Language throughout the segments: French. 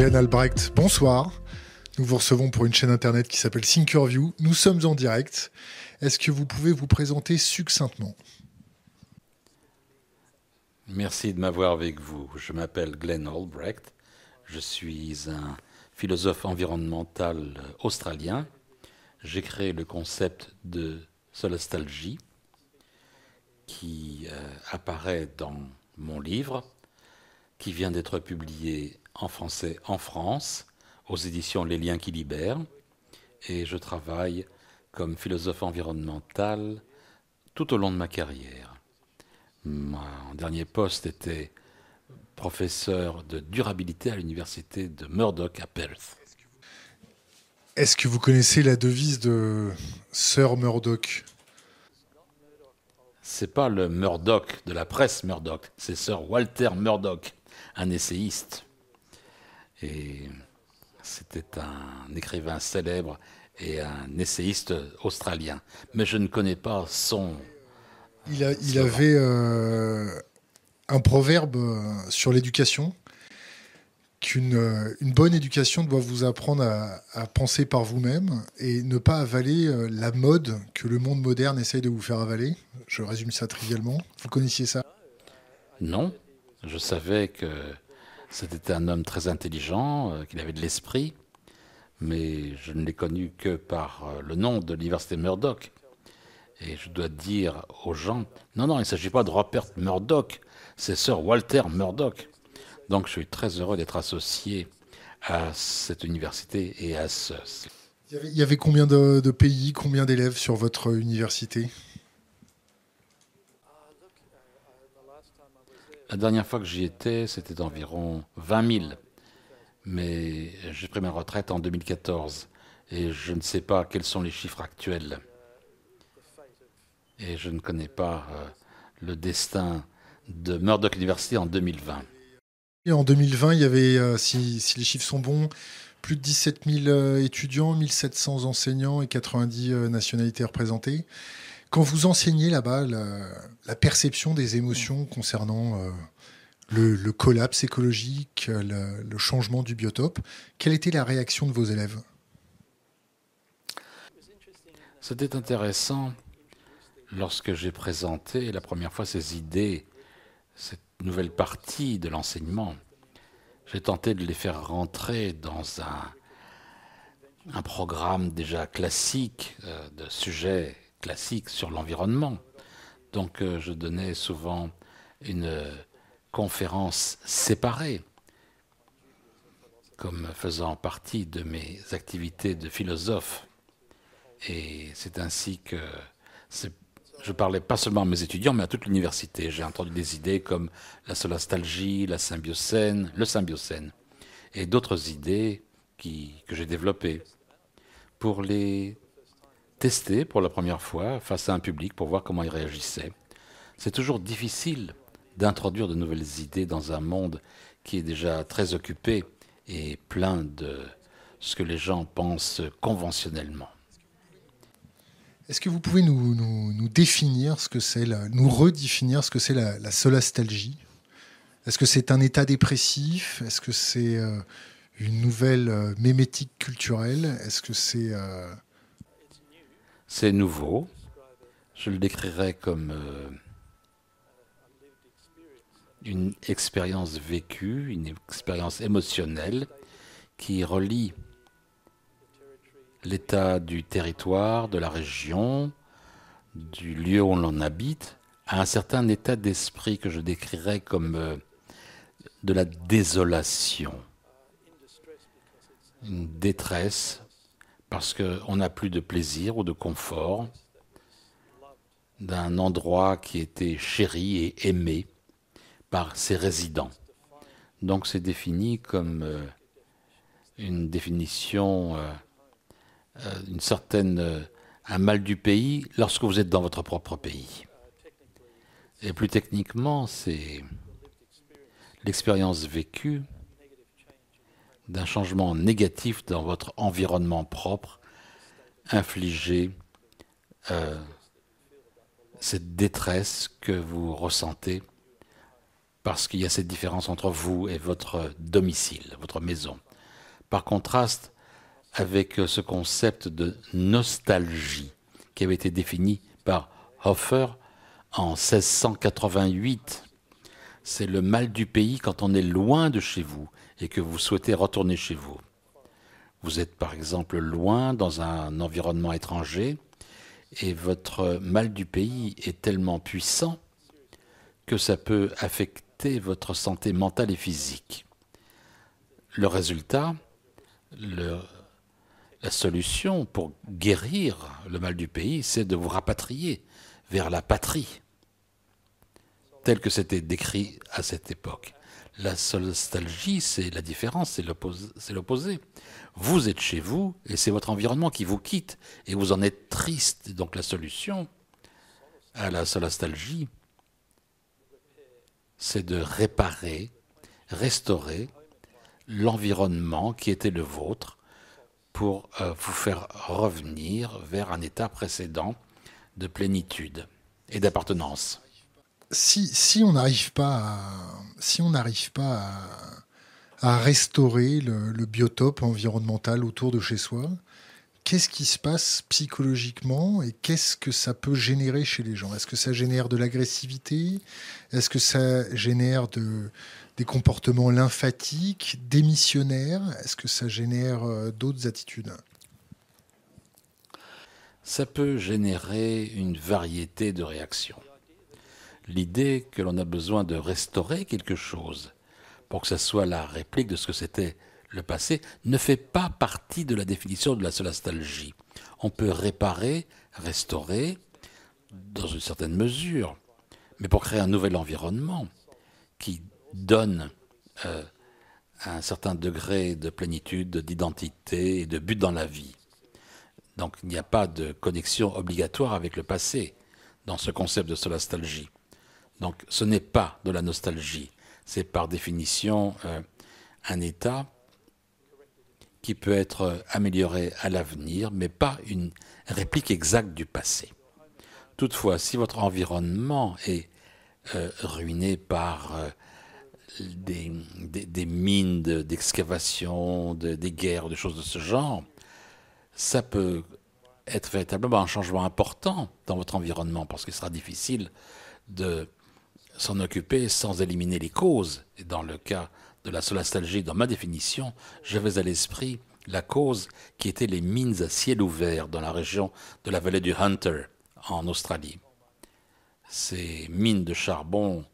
Glenn Albrecht, bonsoir. Nous vous recevons pour une chaîne internet qui s'appelle Thinkerview. Nous sommes en direct. Est-ce que vous pouvez vous présenter succinctement? Merci de m'avoir avec vous. Je m'appelle Glenn Albrecht. Je suis un philosophe environnemental australien. J'ai créé le concept de solastalgie qui euh, apparaît dans mon livre, qui vient d'être publié en français en France, aux éditions Les Liens qui libèrent. Et je travaille comme philosophe environnemental tout au long de ma carrière. Mon dernier poste était professeur de durabilité à l'université de Murdoch à Perth. Est-ce que vous connaissez la devise de Sir Murdoch? C'est pas le Murdoch de la presse Murdoch, c'est Sir Walter Murdoch, un essayiste. Et c'était un écrivain célèbre et un essayiste australien. Mais je ne connais pas son. Il, avait euh, un proverbe euh, sur l'éducation qu'une euh, une bonne éducation doit vous apprendre à, penser par vous-même et ne pas avaler la mode que le monde moderne essaye de vous faire avaler. Je résume ça trivialement. Vous connaissiez ça? Non. Je savais que c'était un homme très intelligent, qu'il avait de l'esprit, mais je ne l'ai connu que par euh, le nom de l'université Murdoch. Et je dois dire aux gens, non, non, il ne s'agit pas de Robert Murdoch, c'est Sir Walter Murdoch. Donc je suis très heureux d'être associé à cette université et à ce... Il y avait, combien de pays, combien d'élèves sur votre université? La dernière fois que j'y étais, c'était environ 20 000 mais j'ai pris ma retraite en 2014 et je ne sais pas quels sont les chiffres actuels. Et je ne connais pas euh, le destin de Murdoch University en 2020. Et en 2020, il y avait, euh, si, les chiffres sont bons, plus de 17 000 euh, étudiants, 1700 enseignants et 90 nationalités représentées. Quand vous enseignez là-bas, la, perception des émotions concernant le, collapse écologique, le, changement du biotope. Quelle était la réaction de vos élèves? C'était intéressant lorsque j'ai présenté la première fois ces idées, cette nouvelle partie de l'enseignement. J'ai tenté de les faire rentrer dans un, un programme déjà classique, euh, de sujets classiques sur l'environnement. Donc euh, je donnais souvent une conférences séparées, comme faisant partie de mes activités de philosophe. Et c'est ainsi que je parlais pas seulement à mes étudiants, mais à toute l'université. J'ai entendu des idées comme la solastalgie, la symbiocène, le symbiocène, et d'autres idées qui, que j'ai développées pour les tester pour la première fois face à un public pour voir comment ils réagissaient. C'est toujours difficile d'introduire de nouvelles idées dans un monde qui est déjà très occupé et plein de ce que les gens pensent conventionnellement. Est-ce que vous pouvez nous, définir ce que c'est, nous redéfinir ce que c'est la, solastalgie? Est-ce que c'est un état dépressif? Est-ce que c'est euh, une nouvelle euh, mémétique culturelle? Est-ce que c'est euh, C'est nouveau. Je le décrirais comme une expérience vécue, une expérience émotionnelle qui relie l'état du territoire, de la région, du lieu où l'on habite, à un certain état d'esprit que je décrirais comme euh, de la désolation, une détresse parce qu'on n'a plus de plaisir ou de confort d'un endroit qui était chéri et aimé par ses résidents. Donc c'est défini comme euh, une définition, euh, euh, une certaine, un mal du pays lorsque vous êtes dans votre propre pays. Et plus techniquement, c'est l'expérience vécue d'un changement négatif dans votre environnement propre, infligé cette détresse que vous ressentez parce qu'il y a cette différence entre vous et votre domicile, votre maison, par contraste avec ce concept de nostalgie qui avait été défini par Hofer en 1688. C'est le mal du pays quand on est loin de chez vous et que vous souhaitez retourner chez vous. Vous êtes par exemple loin dans un environnement étranger et votre mal du pays est tellement puissant que ça peut affecter votre santé mentale et physique. Le résultat, la solution pour guérir le mal du pays, c'est de vous rapatrier vers la patrie, tel que c'était décrit à cette époque. La nostalgie, c'est la différence, c'est l'opposé. Vous êtes chez vous et c'est votre environnement qui vous quitte et vous en êtes triste. Donc la solution à la nostalgie, c'est de réparer, restaurer l'environnement qui était le vôtre pour euh, vous faire revenir vers un état précédent de plénitude et d'appartenance. Si, on n'arrive pas à, restaurer le, biotope environnemental autour de chez soi, qu'est-ce qui se passe psychologiquement et qu'est-ce que ça peut générer chez les gens? Est-ce que ça génère de l'agressivité? Est-ce que ça génère de, des comportements lymphatiques, démissionnaires? Est-ce que ça génère euh, d'autres attitudes? Ça peut générer une variété de réactions. L'idée que l'on a besoin de restaurer quelque chose pour que ce soit la réplique de ce que c'était le passé ne fait pas partie de la définition de la solastalgie. On peut réparer, restaurer, dans une certaine mesure, mais pour créer un nouvel environnement qui donne euh, un certain degré de plénitude, d'identité et de but dans la vie. Donc il n'y a pas de connexion obligatoire avec le passé dans ce concept de solastalgie. Donc ce n'est pas de la nostalgie, c'est par définition euh, un état qui peut être amélioré à l'avenir, mais pas une réplique exacte du passé. Toutefois, si votre environnement est euh, ruiné par des, mines d'excavation, des guerres, des choses de ce genre, ça peut être véritablement un changement important dans votre environnement, parce qu'il sera difficile de s'en occuper sans éliminer les causes. Et dans le cas de la solastalgie, dans ma définition, j'avais à l'esprit la cause qui était les mines à ciel ouvert dans la région de la vallée du Hunter en Australie. Ces mines de charbon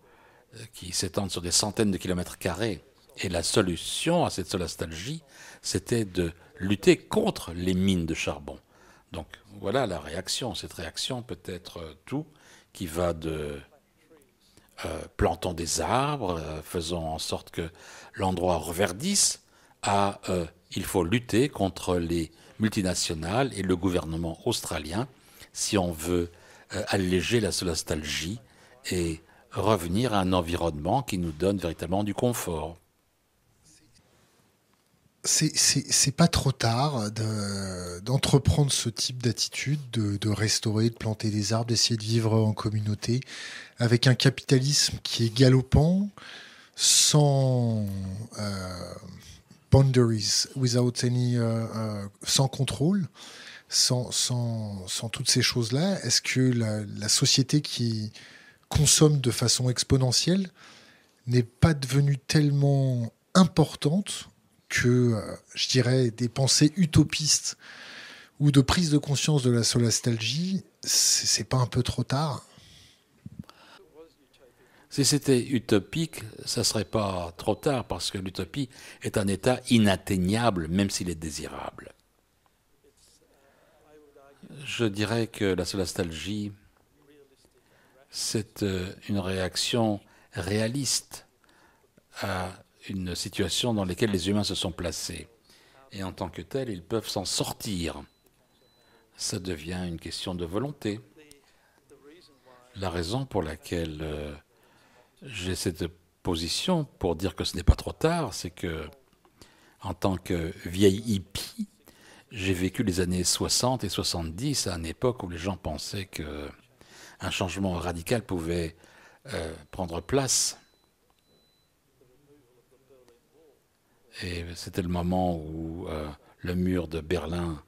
qui s'étendent sur des centaines de kilomètres carrés. Et la solution à cette solastalgie, c'était de lutter contre les mines de charbon. Donc voilà la réaction. Cette réaction peut être tout qui va de euh, plantons des arbres, euh, faisons en sorte que l'endroit reverdisse, euh, il faut lutter contre les multinationales et le gouvernement australien si on veut alléger la solastalgie et revenir à un environnement qui nous donne véritablement du confort. C'est pas trop tard d'entreprendre ce type d'attitude, de, restaurer, de planter des arbres, d'essayer de vivre en communauté, avec un capitalisme qui est galopant, sans euh, boundaries, without any, euh, euh, sans contrôle, sans, toutes ces choses-là. Est-ce que la société qui, consomme de façon exponentielle n'est pas devenue tellement importante que, euh, je dirais, des pensées utopistes ou de prise de conscience de la solastalgie, c'est pas un peu trop tard Si c'était utopique, ça serait pas trop tard parce que l'utopie est un état inatteignable, même s'il est désirable. Je dirais que la solastalgie c'est euh, une réaction réaliste à une situation dans laquelle les humains se sont placés. Et en tant que tels, ils peuvent s'en sortir. Ça devient une question de volonté. La raison pour laquelle euh, j'ai cette position pour dire que ce n'est pas trop tard, c'est que, en tant que vieille hippie, j'ai vécu les années 60 et 70 à une époque où les gens pensaient que un changement radical pouvait euh, prendre place. Et c'était le moment où euh, le mur de Berlin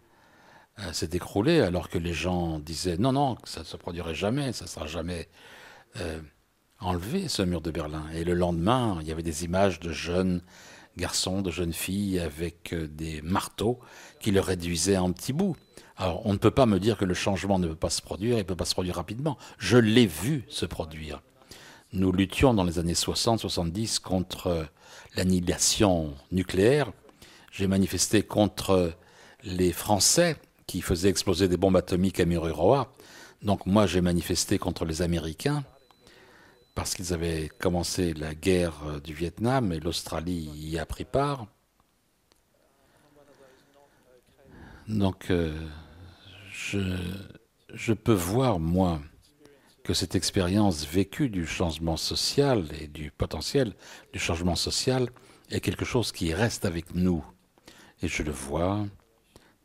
euh, s'est écroulé, alors que les gens disaient non, non, ça ne se produirait jamais, ça ne sera jamais euh, enlevé, ce mur de Berlin. Et le lendemain, il y avait des images de jeunes garçons, de jeunes filles avec des marteaux qui le réduisaient en petits bouts. Alors, on ne peut pas me dire que le changement ne peut pas se produire, il ne peut pas se produire rapidement. Je l'ai vu se produire. Nous luttions dans les années 60-70 contre l'annihilation nucléaire. J'ai manifesté contre les Français qui faisaient exploser des bombes atomiques à Mururoa. Donc moi, j'ai manifesté contre les Américains parce qu'ils avaient commencé la guerre du Vietnam et l'Australie y a pris part. Donc euh, je, je peux voir, moi, que cette expérience vécue du changement social et du potentiel du changement social est quelque chose qui reste avec nous. Et je le vois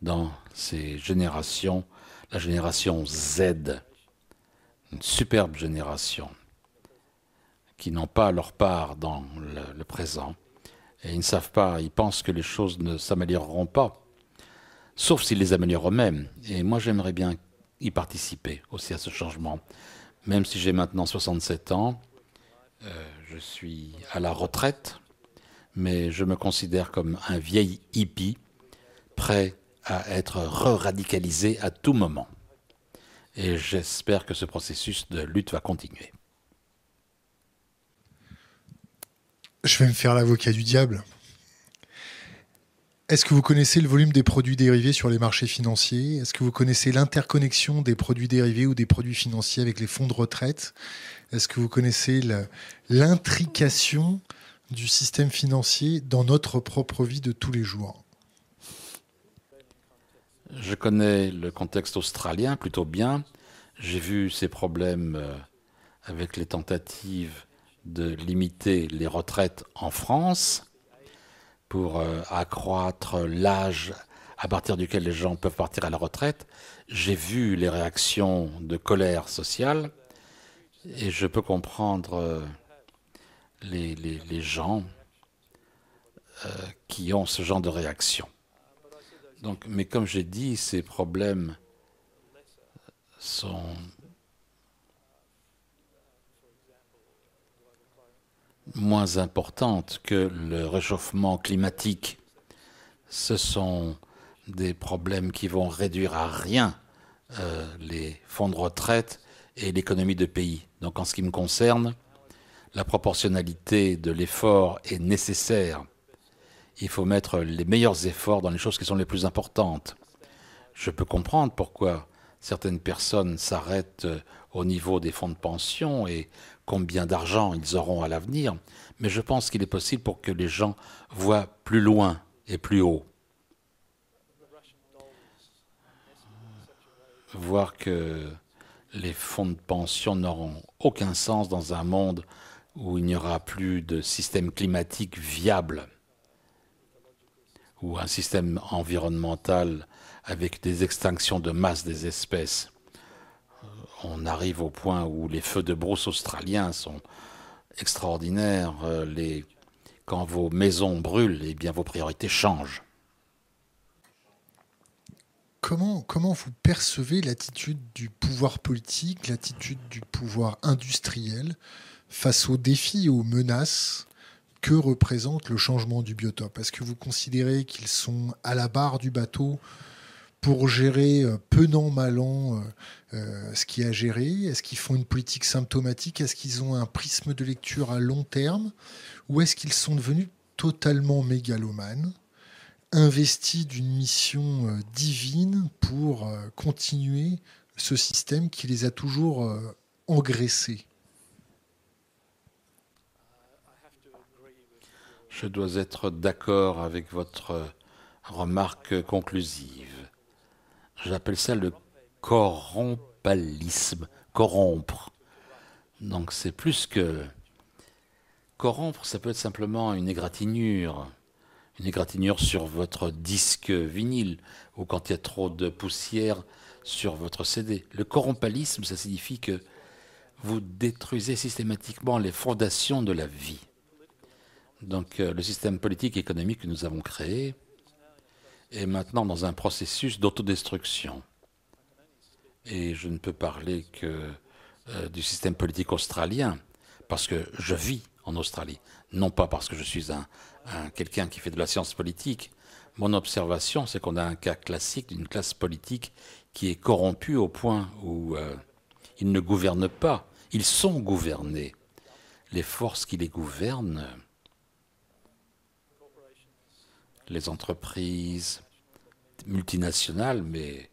dans ces générations, la génération Z, une superbe génération, qui n'ont pas leur part dans le, le présent, et ils ne savent pas, ils pensent que les choses ne s'amélioreront pas, sauf s'ils les améliorent eux-mêmes. Et moi j'aimerais bien y participer aussi à ce changement même si j'ai maintenant 67 ans, euh, je suis à la retraite, mais je me considère comme un vieil hippie, prêt à être re-radicalisé à tout moment. Et j'espère que ce processus de lutte va continuer. Je vais me faire l'avocat du diable. Est-ce que vous connaissez le volume des produits dérivés sur les marchés financiers? Est-ce que vous connaissez l'interconnexion des produits dérivés ou des produits financiers avec les fonds de retraite? Est-ce que vous connaissez l'intrication du système financier dans notre propre vie de tous les jours? Je connais le contexte australien plutôt bien. J'ai vu ces problèmes euh, avec les tentatives de limiter les retraites en France pour euh, accroître l'âge à partir duquel les gens peuvent partir à la retraite. J'ai vu les réactions de colère sociale et je peux comprendre euh, les, les, les gens euh, qui ont ce genre de réaction. Donc, mais comme j'ai dit, ces problèmes sont moins importante que le réchauffement climatique. Ce sont des problèmes qui vont réduire à rien euh, les fonds de retraite et l'économie de pays. Donc en ce qui me concerne, la proportionnalité de l'effort est nécessaire. Il faut mettre les meilleurs efforts dans les choses qui sont les plus importantes. Je peux comprendre pourquoi certaines personnes s'arrêtent au niveau des fonds de pension et combien d'argent ils auront à l'avenir, mais je pense qu'il est possible pour que les gens voient plus loin et plus haut. Voir que les fonds de pension n'auront aucun sens dans un monde où il n'y aura plus de système climatique viable, ou un système environnemental avec des extinctions de masse des espèces on arrive au point où les feux de brousse australiens sont extraordinaires. Euh. Quand vos maisons brûlent, eh bien vos priorités changent. Comment, comment vous percevez l'attitude du pouvoir politique, l'attitude du pouvoir industriel face aux défis et aux menaces que représente le changement du biotope? Est-ce que vous considérez qu'ils sont à la barre du bateau pour gérer euh, penant malant euh, euh, ce qui a géré. Est-ce qu'ils font une politique symptomatique? Est-ce qu'ils ont un prisme de lecture à long terme? Ou est-ce qu'ils sont devenus totalement mégalomanes, investis d'une mission divine pour continuer ce système qui les a toujours engraissés? Je dois être d'accord avec votre remarque conclusive. J'appelle ça le corrompalisme, corrompre. Donc c'est plus que corrompre, ça peut être simplement une égratignure, une égratignure sur votre disque vinyle ou quand il y a trop de poussière sur votre CD. Le corrompalisme, ça signifie que vous détruisez systématiquement les fondations de la vie. Donc euh, le système politique et économique que nous avons créé est maintenant dans un processus d'autodestruction. Et je ne peux parler que euh, du système politique australien, parce que je vis en Australie, non pas parce que je suis un, quelqu'un qui fait de la science politique. Mon observation, c'est qu'on a un cas classique d'une classe politique qui est corrompue au point où euh, ils ne gouvernent pas, ils sont gouvernés. Les forces qui les gouvernent, les entreprises multinationales, mais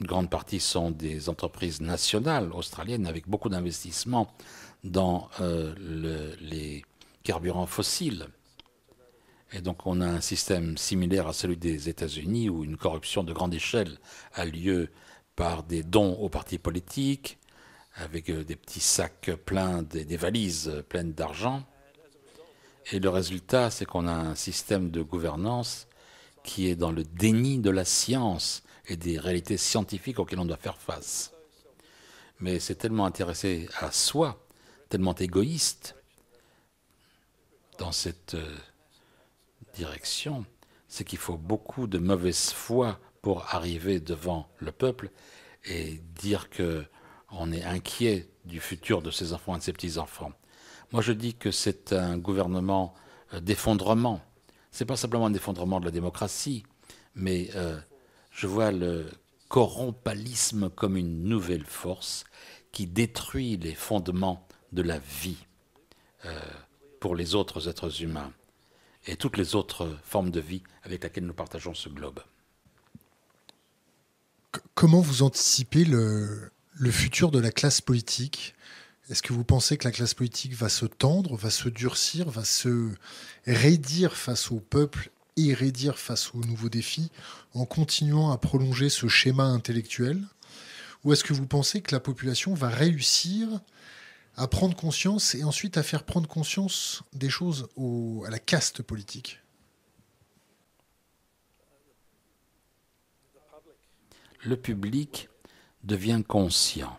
une grande partie sont des entreprises nationales australiennes avec beaucoup d'investissements dans euh, les carburants fossiles. Et donc on a un système similaire à celui des États-Unis où une corruption de grande échelle a lieu par des dons aux partis politiques, avec euh, des petits sacs pleins, des valises pleines d'argent. Et le résultat, c'est qu'on a un système de gouvernance qui est dans le déni de la science et des réalités scientifiques auxquelles on doit faire face. Mais c'est tellement intéressé à soi, tellement égoïste dans cette euh, direction, c'est qu'il faut beaucoup de mauvaise foi pour arriver devant le peuple et dire que on est inquiet du futur de ses enfants et de ses petits-enfants. Moi, je dis que c'est un gouvernement euh, d'effondrement. Ce n'est pas simplement un effondrement de la démocratie, mais euh, je vois le corrompalisme comme une nouvelle force qui détruit les fondements de la vie euh, pour les autres êtres humains et toutes les autres formes de vie avec lesquelles nous partageons ce globe. Comment vous anticipez le, le futur de la classe politique? Est-ce que vous pensez que la classe politique va se tendre, va se durcir, va se raidir face au peuple raidir face aux nouveaux défis en continuant à prolonger ce schéma intellectuel? Ou est-ce que vous pensez que la population va réussir à prendre conscience et ensuite à faire prendre conscience des choses à la caste politique? Le public devient conscient.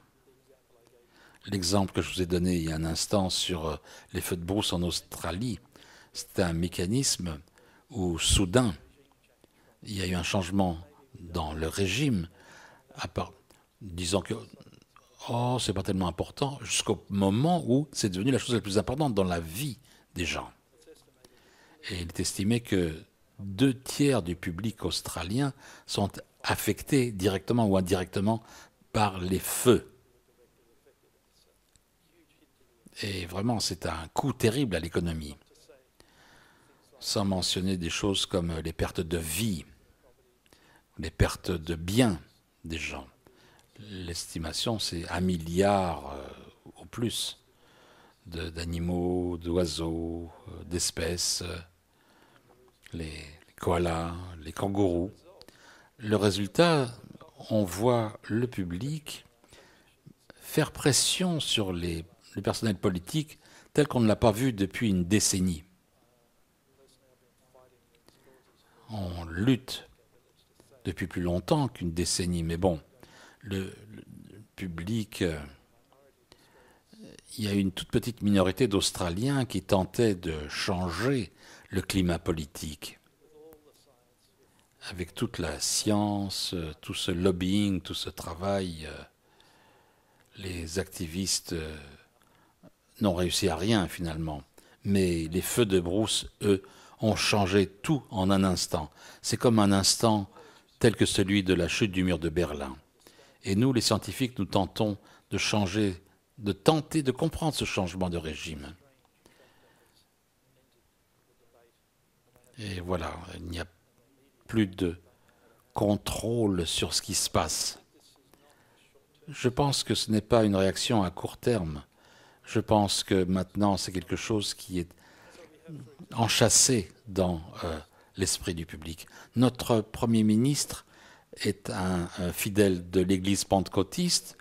L'exemple que je vous ai donné il y a un instant sur euh, les feux de brousse en Australie, c'est un mécanisme où soudain, il y a eu un changement dans le régime, à disant que oh, c'est pas tellement important, jusqu'au moment où c'est devenu la chose la plus importante dans la vie des gens. Et il est estimé que deux tiers du public australien sont affectés directement ou indirectement par les feux. Et vraiment, c'est un coût terrible à l'économie sans mentionner des choses comme les pertes de vie, les pertes de biens des gens. L'estimation, c'est un milliard euh, ou plus d'animaux, d'oiseaux, euh, d'espèces, euh, les, koalas, les kangourous. Le résultat, on voit le public faire pression sur les, les personnels politiques tel qu'on ne l'a pas vu depuis une décennie. on lutte depuis plus longtemps qu'une décennie, mais bon, le, public, euh, il y a une toute petite minorité d'Australiens qui tentaient de changer le climat politique. Avec toute la science, euh, tout ce lobbying, tout ce travail, euh, les activistes n'ont réussi à rien finalement. Mais les feux de brousse, eux, ont changé tout en un instant. C'est comme un instant tel que celui de la chute du mur de Berlin. Et nous, les scientifiques, nous tentons de changer, de tenter de comprendre ce changement de régime. Et voilà, il n'y a plus de contrôle sur ce qui se passe. Je pense que ce n'est pas une réaction à court terme. Je pense que maintenant c'est quelque chose qui est enchâssé dans euh, l'esprit du public. Notre Premier ministre est un, fidèle de l'Église pentecôtiste.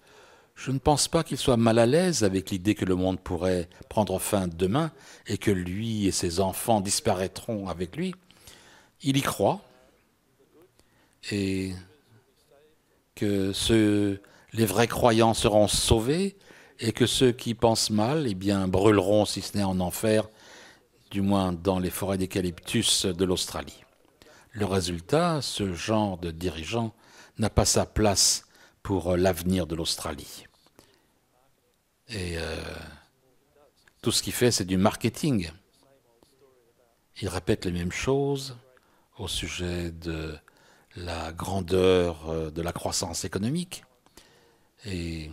Je ne pense pas qu'il soit mal à l'aise avec l'idée que le monde pourrait prendre fin demain et que lui et ses enfants disparaîtront avec lui. Il y croit et que les vrais croyants seront sauvés et que ceux qui pensent mal eh bien, brûleront, si ce n'est en enfer, du moins dans les forêts d'eucalyptus de l'Australie. Le résultat, ce genre de dirigeant n'a pas sa place pour l'avenir de l'Australie. Et euh, tout ce qu'il fait, c'est du marketing. Il répète les mêmes choses au sujet de la grandeur euh, de la croissance économique et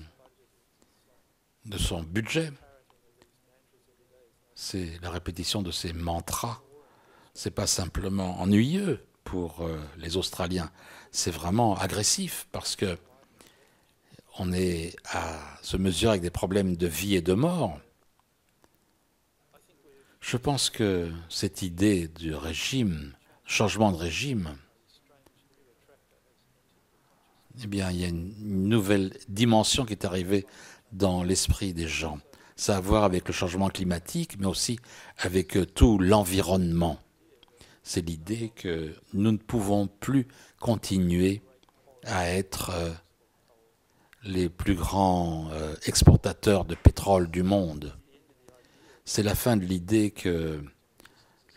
de son budget. C'est la répétition de ces mantras. C'est pas simplement ennuyeux pour euh, les Australiens, c'est vraiment agressif parce que on est à se mesurer avec des problèmes de vie et de mort. Je pense que cette idée du régime, changement de régime, eh bien, il y a une nouvelle dimension qui est arrivée dans l'esprit des gens. Ça a à voir avec le changement climatique, mais aussi avec euh, tout l'environnement. C'est l'idée que nous ne pouvons plus continuer à être euh, les plus grands euh, exportateurs de pétrole du monde. C'est la fin de l'idée que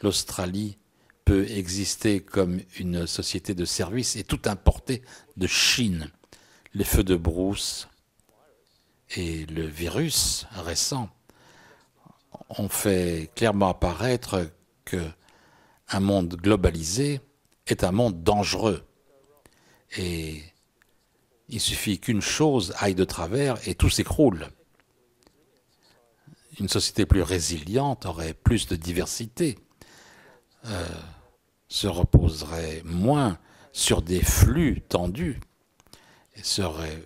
l'Australie peut exister comme une société de services et tout importer de Chine. Les feux de brousse et le virus récent ont fait clairement apparaître que un monde globalisé est un monde dangereux. Et il suffit qu'une chose aille de travers et tout s'écroule. Une société plus résiliente aurait plus de diversité, euh, se reposerait moins sur des flux tendus et, serait,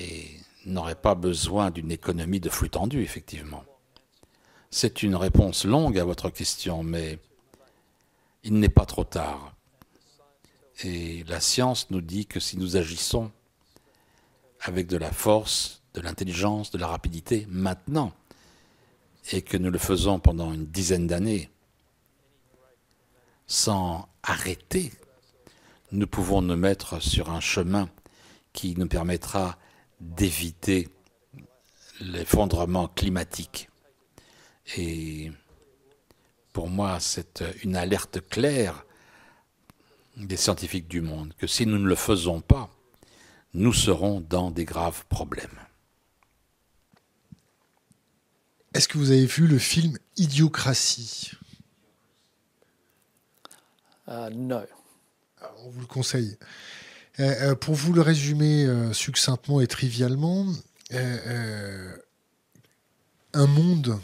et n'aurait pas besoin d'une économie de flux tendus, effectivement. C'est une réponse longue à votre question, mais il n'est pas trop tard. Et la science nous dit que si nous agissons avec de la force, de l'intelligence, de la rapidité maintenant, et que nous le faisons pendant une dizaine d'années, sans arrêter, nous pouvons nous mettre sur un chemin qui nous permettra d'éviter l'effondrement climatique. Et pour moi, c'est une alerte claire des scientifiques du monde que si nous ne le faisons pas, nous serons dans des graves problèmes. Est-ce que vous avez vu le film Idiocratie? Uh, Non. On vous le conseille. Euh, euh, pour vous le résumer euh, succinctement et trivialement, un monde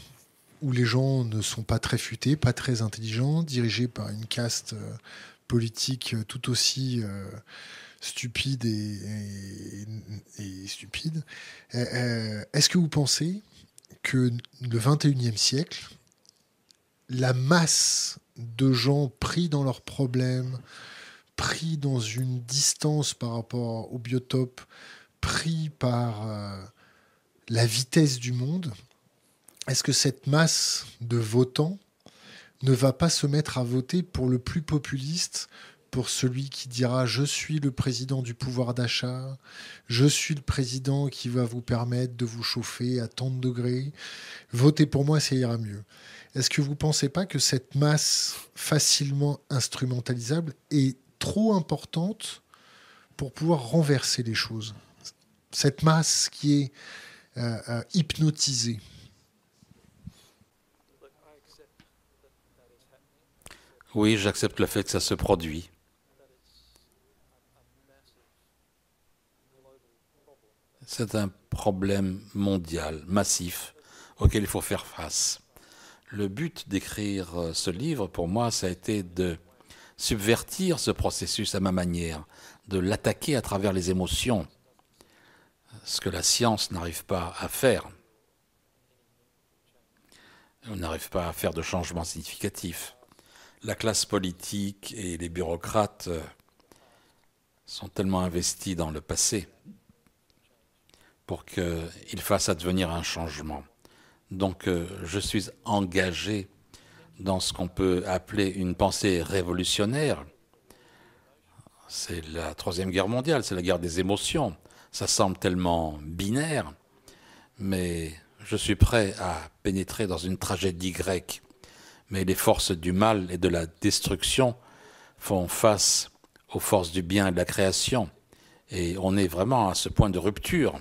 où les gens ne sont pas très futés, pas très intelligents, dirigés par une caste politique tout aussi stupide et, stupide. Est-ce que vous pensez que le 21e siècle, la masse de gens pris dans leurs problèmes, pris dans une distance par rapport au biotope, pris par euh, la vitesse du monde, est-ce que cette masse de votants ne va pas se mettre à voter pour le plus populiste, pour celui qui dira je suis le président du pouvoir d'achat, je suis le président qui va vous permettre de vous chauffer à tant de degrés, votez pour moi, ça ira mieux. Est-ce que vous ne pensez pas que cette masse facilement instrumentalisable est trop importante pour pouvoir renverser les choses Cette masse qui est euh, euh, hypnotisée Oui, j'accepte le fait que ça se produit. C'est un problème mondial, massif, auquel il faut faire face. Le but d'écrire euh, ce livre, pour moi, ça a été de subvertir ce processus à ma manière, de l'attaquer à travers les émotions, ce que la science n'arrive pas à faire. On n'arrive pas à faire de changements significatifs. La classe politique et les bureaucrates euh, sont tellement investis dans le passé pour qu'il fasse advenir un changement. Donc euh, je suis engagé dans ce qu'on peut appeler une pensée révolutionnaire. C'est la Troisième Guerre mondiale, c'est la guerre des émotions. Ça semble tellement binaire, mais je suis prêt à pénétrer dans une tragédie grecque. Mais les forces du mal et de la destruction font face aux forces du bien et de la création. Et on est vraiment à ce point de rupture.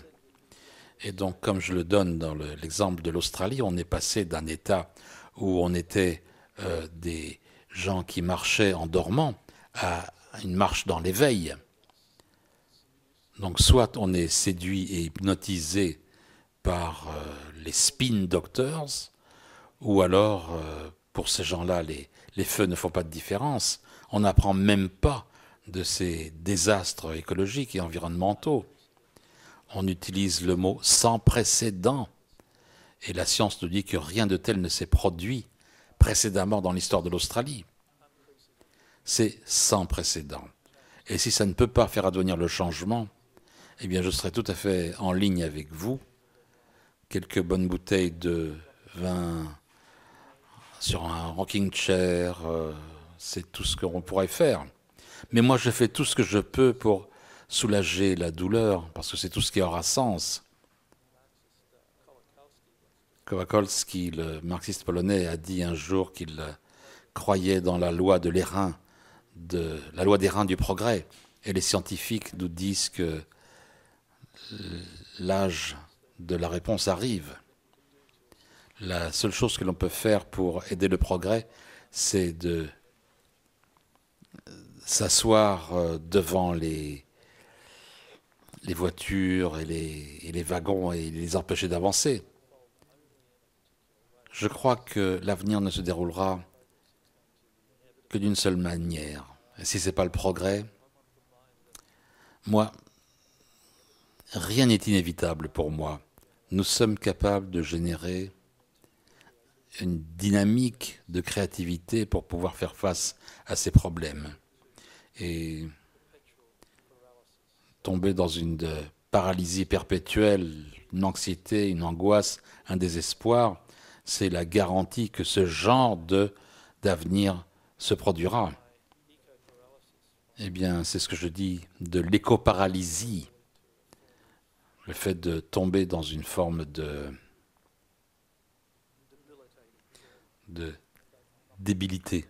Et donc, comme je le donne dans l'exemple de l'Australie, on est passé d'un état où on était euh, des gens qui marchaient en dormant à une marche dans l'éveil. Donc, soit on est séduit et hypnotisé par euh, les spin doctors, ou alors, euh, pour ces gens-là, les, les feux ne font pas de différence. On n'apprend même pas de ces désastres écologiques et environnementaux. On utilise le mot sans précédent. Et la science nous dit que rien de tel ne s'est produit précédemment dans l'histoire de l'Australie. C'est sans précédent. Et si ça ne peut pas faire advenir le changement, eh bien je serai tout à fait en ligne avec vous. Quelques bonnes bouteilles de vin sur un rocking chair, euh, c'est tout ce qu'on pourrait faire. Mais moi, je fais tout ce que je peux pour soulager la douleur, parce que c'est tout ce qui aura sens. Kowalski, le marxiste polonais, a dit un jour qu'il croyait dans la loi de l'airain, de la loi des reins du progrès. Et les scientifiques nous disent que l'âge de la réponse arrive. La seule chose que l'on peut faire pour aider le progrès, c'est de s'asseoir euh, devant les, voitures et les wagons et les empêcher d'avancer. Je crois que l'avenir ne se déroulera que d'une seule manière. Et si ce n'est pas le progrès, moi, rien n'est inévitable pour moi. Nous sommes capables de générer une dynamique de créativité pour pouvoir faire face à ces problèmes et tomber dans une paralysie perpétuelle, une anxiété, une angoisse, un désespoir, c'est la garantie que ce genre de d'avenir se produira. Eh bien, c'est ce que je dis de l'éco-paralysie, le fait de tomber dans une forme de, de débilité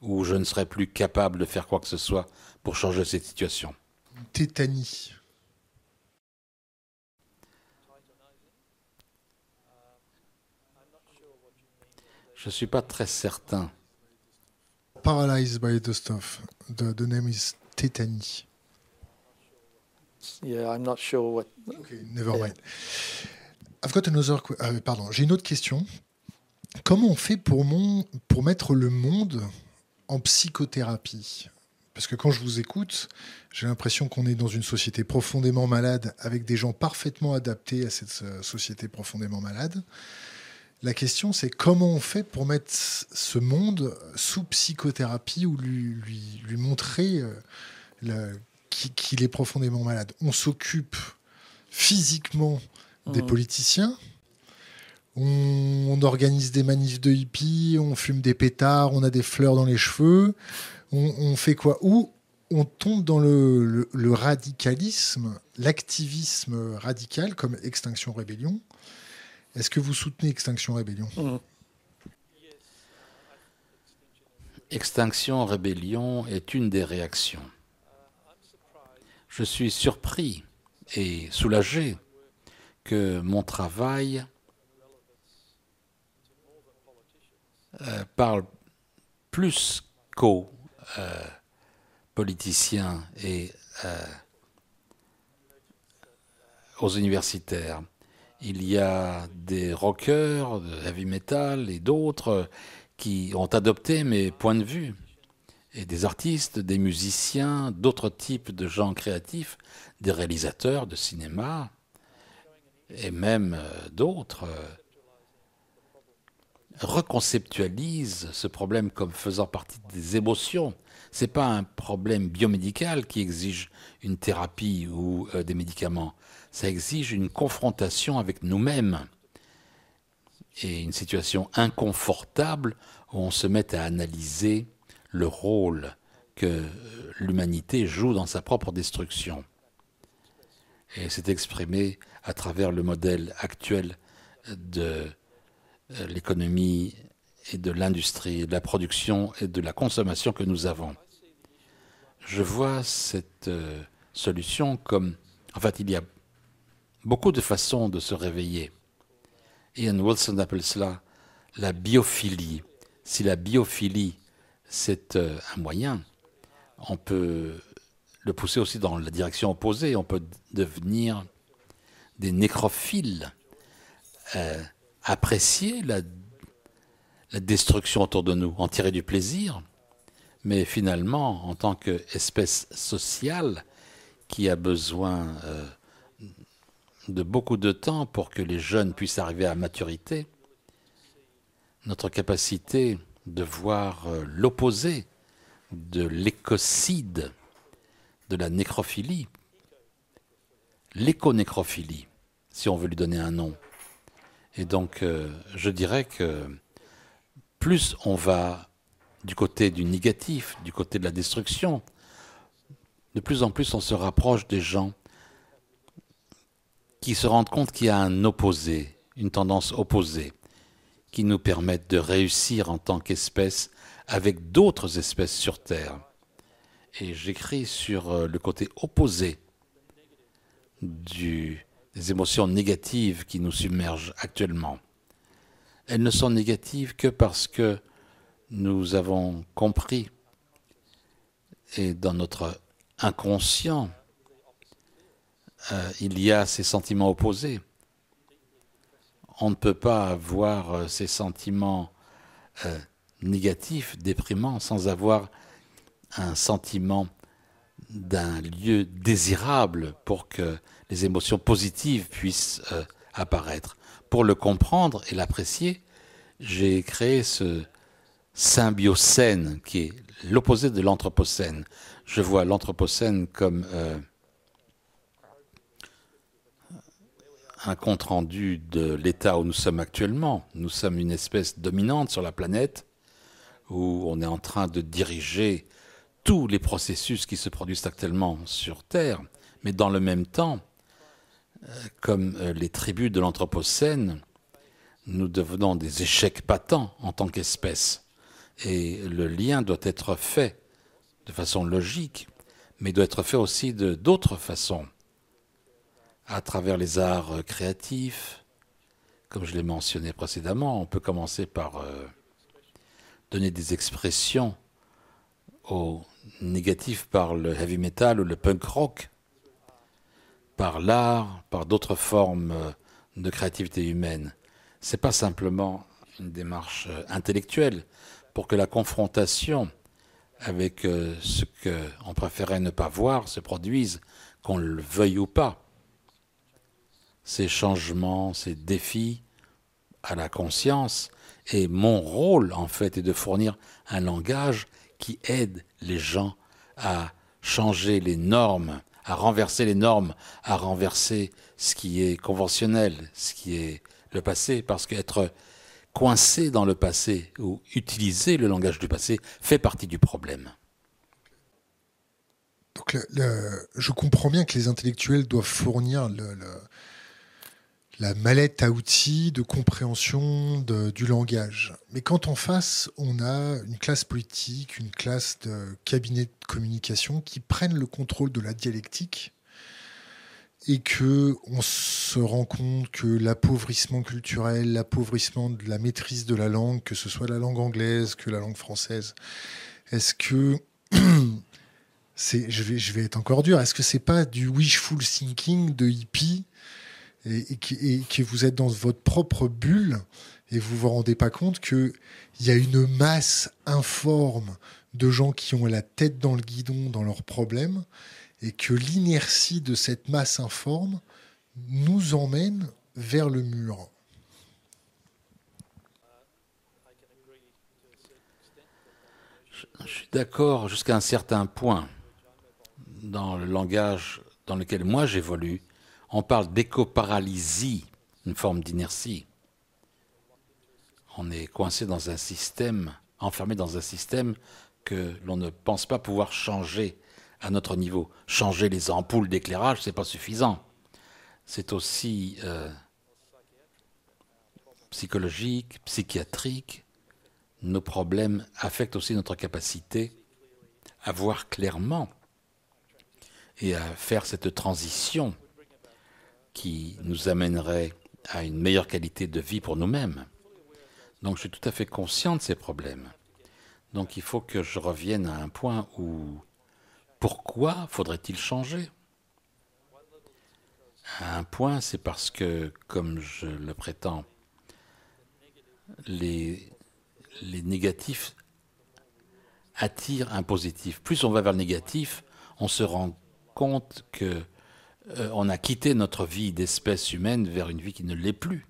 où je ne serai plus capable de faire quoi que ce soit pour changer cette situation. Tétanie. Je ne suis pas très certain. Paralyzed by the stuff. The, the name is Tétanie. Yeah, I'm not sure what. Okay, never mind. I've got another. Euh, pardon, j'ai une autre question. Comment on fait pour, mon, pour mettre le monde en psychothérapie? Parce que quand je vous écoute, j'ai l'impression qu'on est dans une société profondément malade avec des gens parfaitement adaptés à cette euh, société profondément malade. La question, c'est comment on fait pour mettre ce monde sous psychothérapie ou lui, lui, montrer euh, qu'il est profondément malade. On s'occupe physiquement des mmh. politiciens, on, organise des manifs de hippies, on fume des pétards, on a des fleurs dans les cheveux. On, fait quoi? Ou on tombe dans le, radicalisme, l'activisme radical comme Extinction Rébellion. Est-ce que vous soutenez Extinction Rébellion? Mmh. Extinction Rébellion est une des réactions. Je suis surpris et soulagé que mon travail Euh, parle plus qu'aux euh, politiciens et euh, aux universitaires. Il y a des rockers, de heavy metal et d'autres qui ont adopté mes points de vue. Et des artistes, des musiciens, d'autres types de gens créatifs, des réalisateurs de cinéma, et même d'autres reconceptualise ce problème comme faisant partie des émotions. Ce n'est pas un problème biomédical qui exige une thérapie ou euh, des médicaments. Ça exige une confrontation avec nous-mêmes et une situation inconfortable où on se met à analyser le rôle que l'humanité joue dans sa propre destruction. Et c'est exprimé à travers le modèle actuel de euh, l'économie et de l'industrie, de la production et de la consommation que nous avons. Je vois cette euh, solution comme, en fait, il y a beaucoup de façons de se réveiller. Ian Wilson appelle cela la biophilie. Si la biophilie, c'est euh, un moyen, on peut le pousser aussi dans la direction opposée. On peut devenir des nécrophiles, euh, apprécier la, destruction autour de nous, en tirer du plaisir, mais finalement, en tant qu'espèce sociale qui a besoin euh, de beaucoup de temps pour que les jeunes puissent arriver à maturité, notre capacité de voir euh, l'opposé de l'écocide, de la nécrophilie, l'éconécrophilie, si on veut lui donner un nom. Et donc, euh, je dirais que plus on va du côté du négatif, du côté de la destruction, de plus en plus on se rapproche des gens qui se rendent compte qu'il y a un opposé, une tendance opposée, qui nous permettent de réussir en tant qu'espèce avec d'autres espèces sur Terre. Et j'écris sur euh, le côté opposé des émotions négatives qui nous submergent actuellement. Elles ne sont négatives que parce que nous avons compris et dans notre inconscient, euh, il y a ces sentiments opposés. On ne peut pas avoir euh, ces sentiments euh, négatifs, déprimants, sans avoir un sentiment d'un lieu désirable pour que les émotions positives puissent apparaître. Pour le comprendre et l'apprécier, j'ai créé ce symbiocène qui est l'opposé de l'anthropocène. Je vois l'anthropocène comme un compte-rendu de l'état où nous sommes actuellement. Nous sommes une espèce dominante sur la planète où on est en train de diriger tous les processus qui se produisent actuellement sur Terre. Mais dans le même temps, euh, comme euh, les tribus de l'Anthropocène, nous devenons des échecs patents en tant qu'espèce. Et le lien doit être fait de façon logique, mais doit être fait aussi de d'autres façons à travers les arts euh, créatifs. Comme je l'ai mentionné précédemment, on peut commencer par euh, donner des expressions au négatif par le heavy metal ou le punk rock, par l'art, par d'autres formes euh, de créativité humaine. C'est pas simplement une démarche intellectuelle pour que la confrontation avec ce qu'on préférait ne pas voir se produise, qu'on le veuille ou pas ces changements, ces défis à la conscience. Et mon rôle, en fait, est de fournir un langage qui aide les gens à changer les normes, à renverser les normes, à renverser ce qui est conventionnel, ce qui est le passé, parce qu'être coincé dans le passé ou utiliser le langage du passé fait partie du problème. Donc, je comprends bien que les intellectuels doivent fournir le, la mallette à outils de compréhension du langage. Mais quand en face, on a une classe politique, une classe de cabinet de communication qui prennent le contrôle de la dialectique et que on se rend compte que l'appauvrissement culturel, l'appauvrissement de la maîtrise de la langue, que ce soit la langue anglaise, que la langue française, est-ce que c'est, je vais, je vais être encore dur, est-ce que c'est pas du wishful thinking de hippie et, que vous êtes dans votre propre bulle et vous vous rendez pas compte qu'il y a une masse informe de gens qui ont la tête dans le guidon dans leurs problèmes et que l'inertie de cette masse informe nous emmène vers le mur. Je suis d'accord jusqu'à un certain point dans le langage dans lequel moi j'évolue on parle d'éco-paralysie, une forme d'inertie. On est coincé dans un système, enfermé dans un système que l'on ne pense pas pouvoir changer à notre niveau. Changer les ampoules d'éclairage, ce n'est pas suffisant. C'est aussi euh, psychologique, psychiatrique, nos problèmes affectent aussi notre capacité à voir clairement et à faire cette transition qui nous amènerait à une meilleure qualité de vie pour nous-mêmes. Donc je suis tout à fait conscient de ces problèmes. Donc il faut que je revienne à un point où pourquoi faudrait-il changer? À un point, c'est parce que, comme je le prétends, les, les négatifs attirent un positif. Plus on va vers le négatif, on se rend compte que euh, on a quitté notre vie d'espèce humaine vers une vie qui ne l'est plus.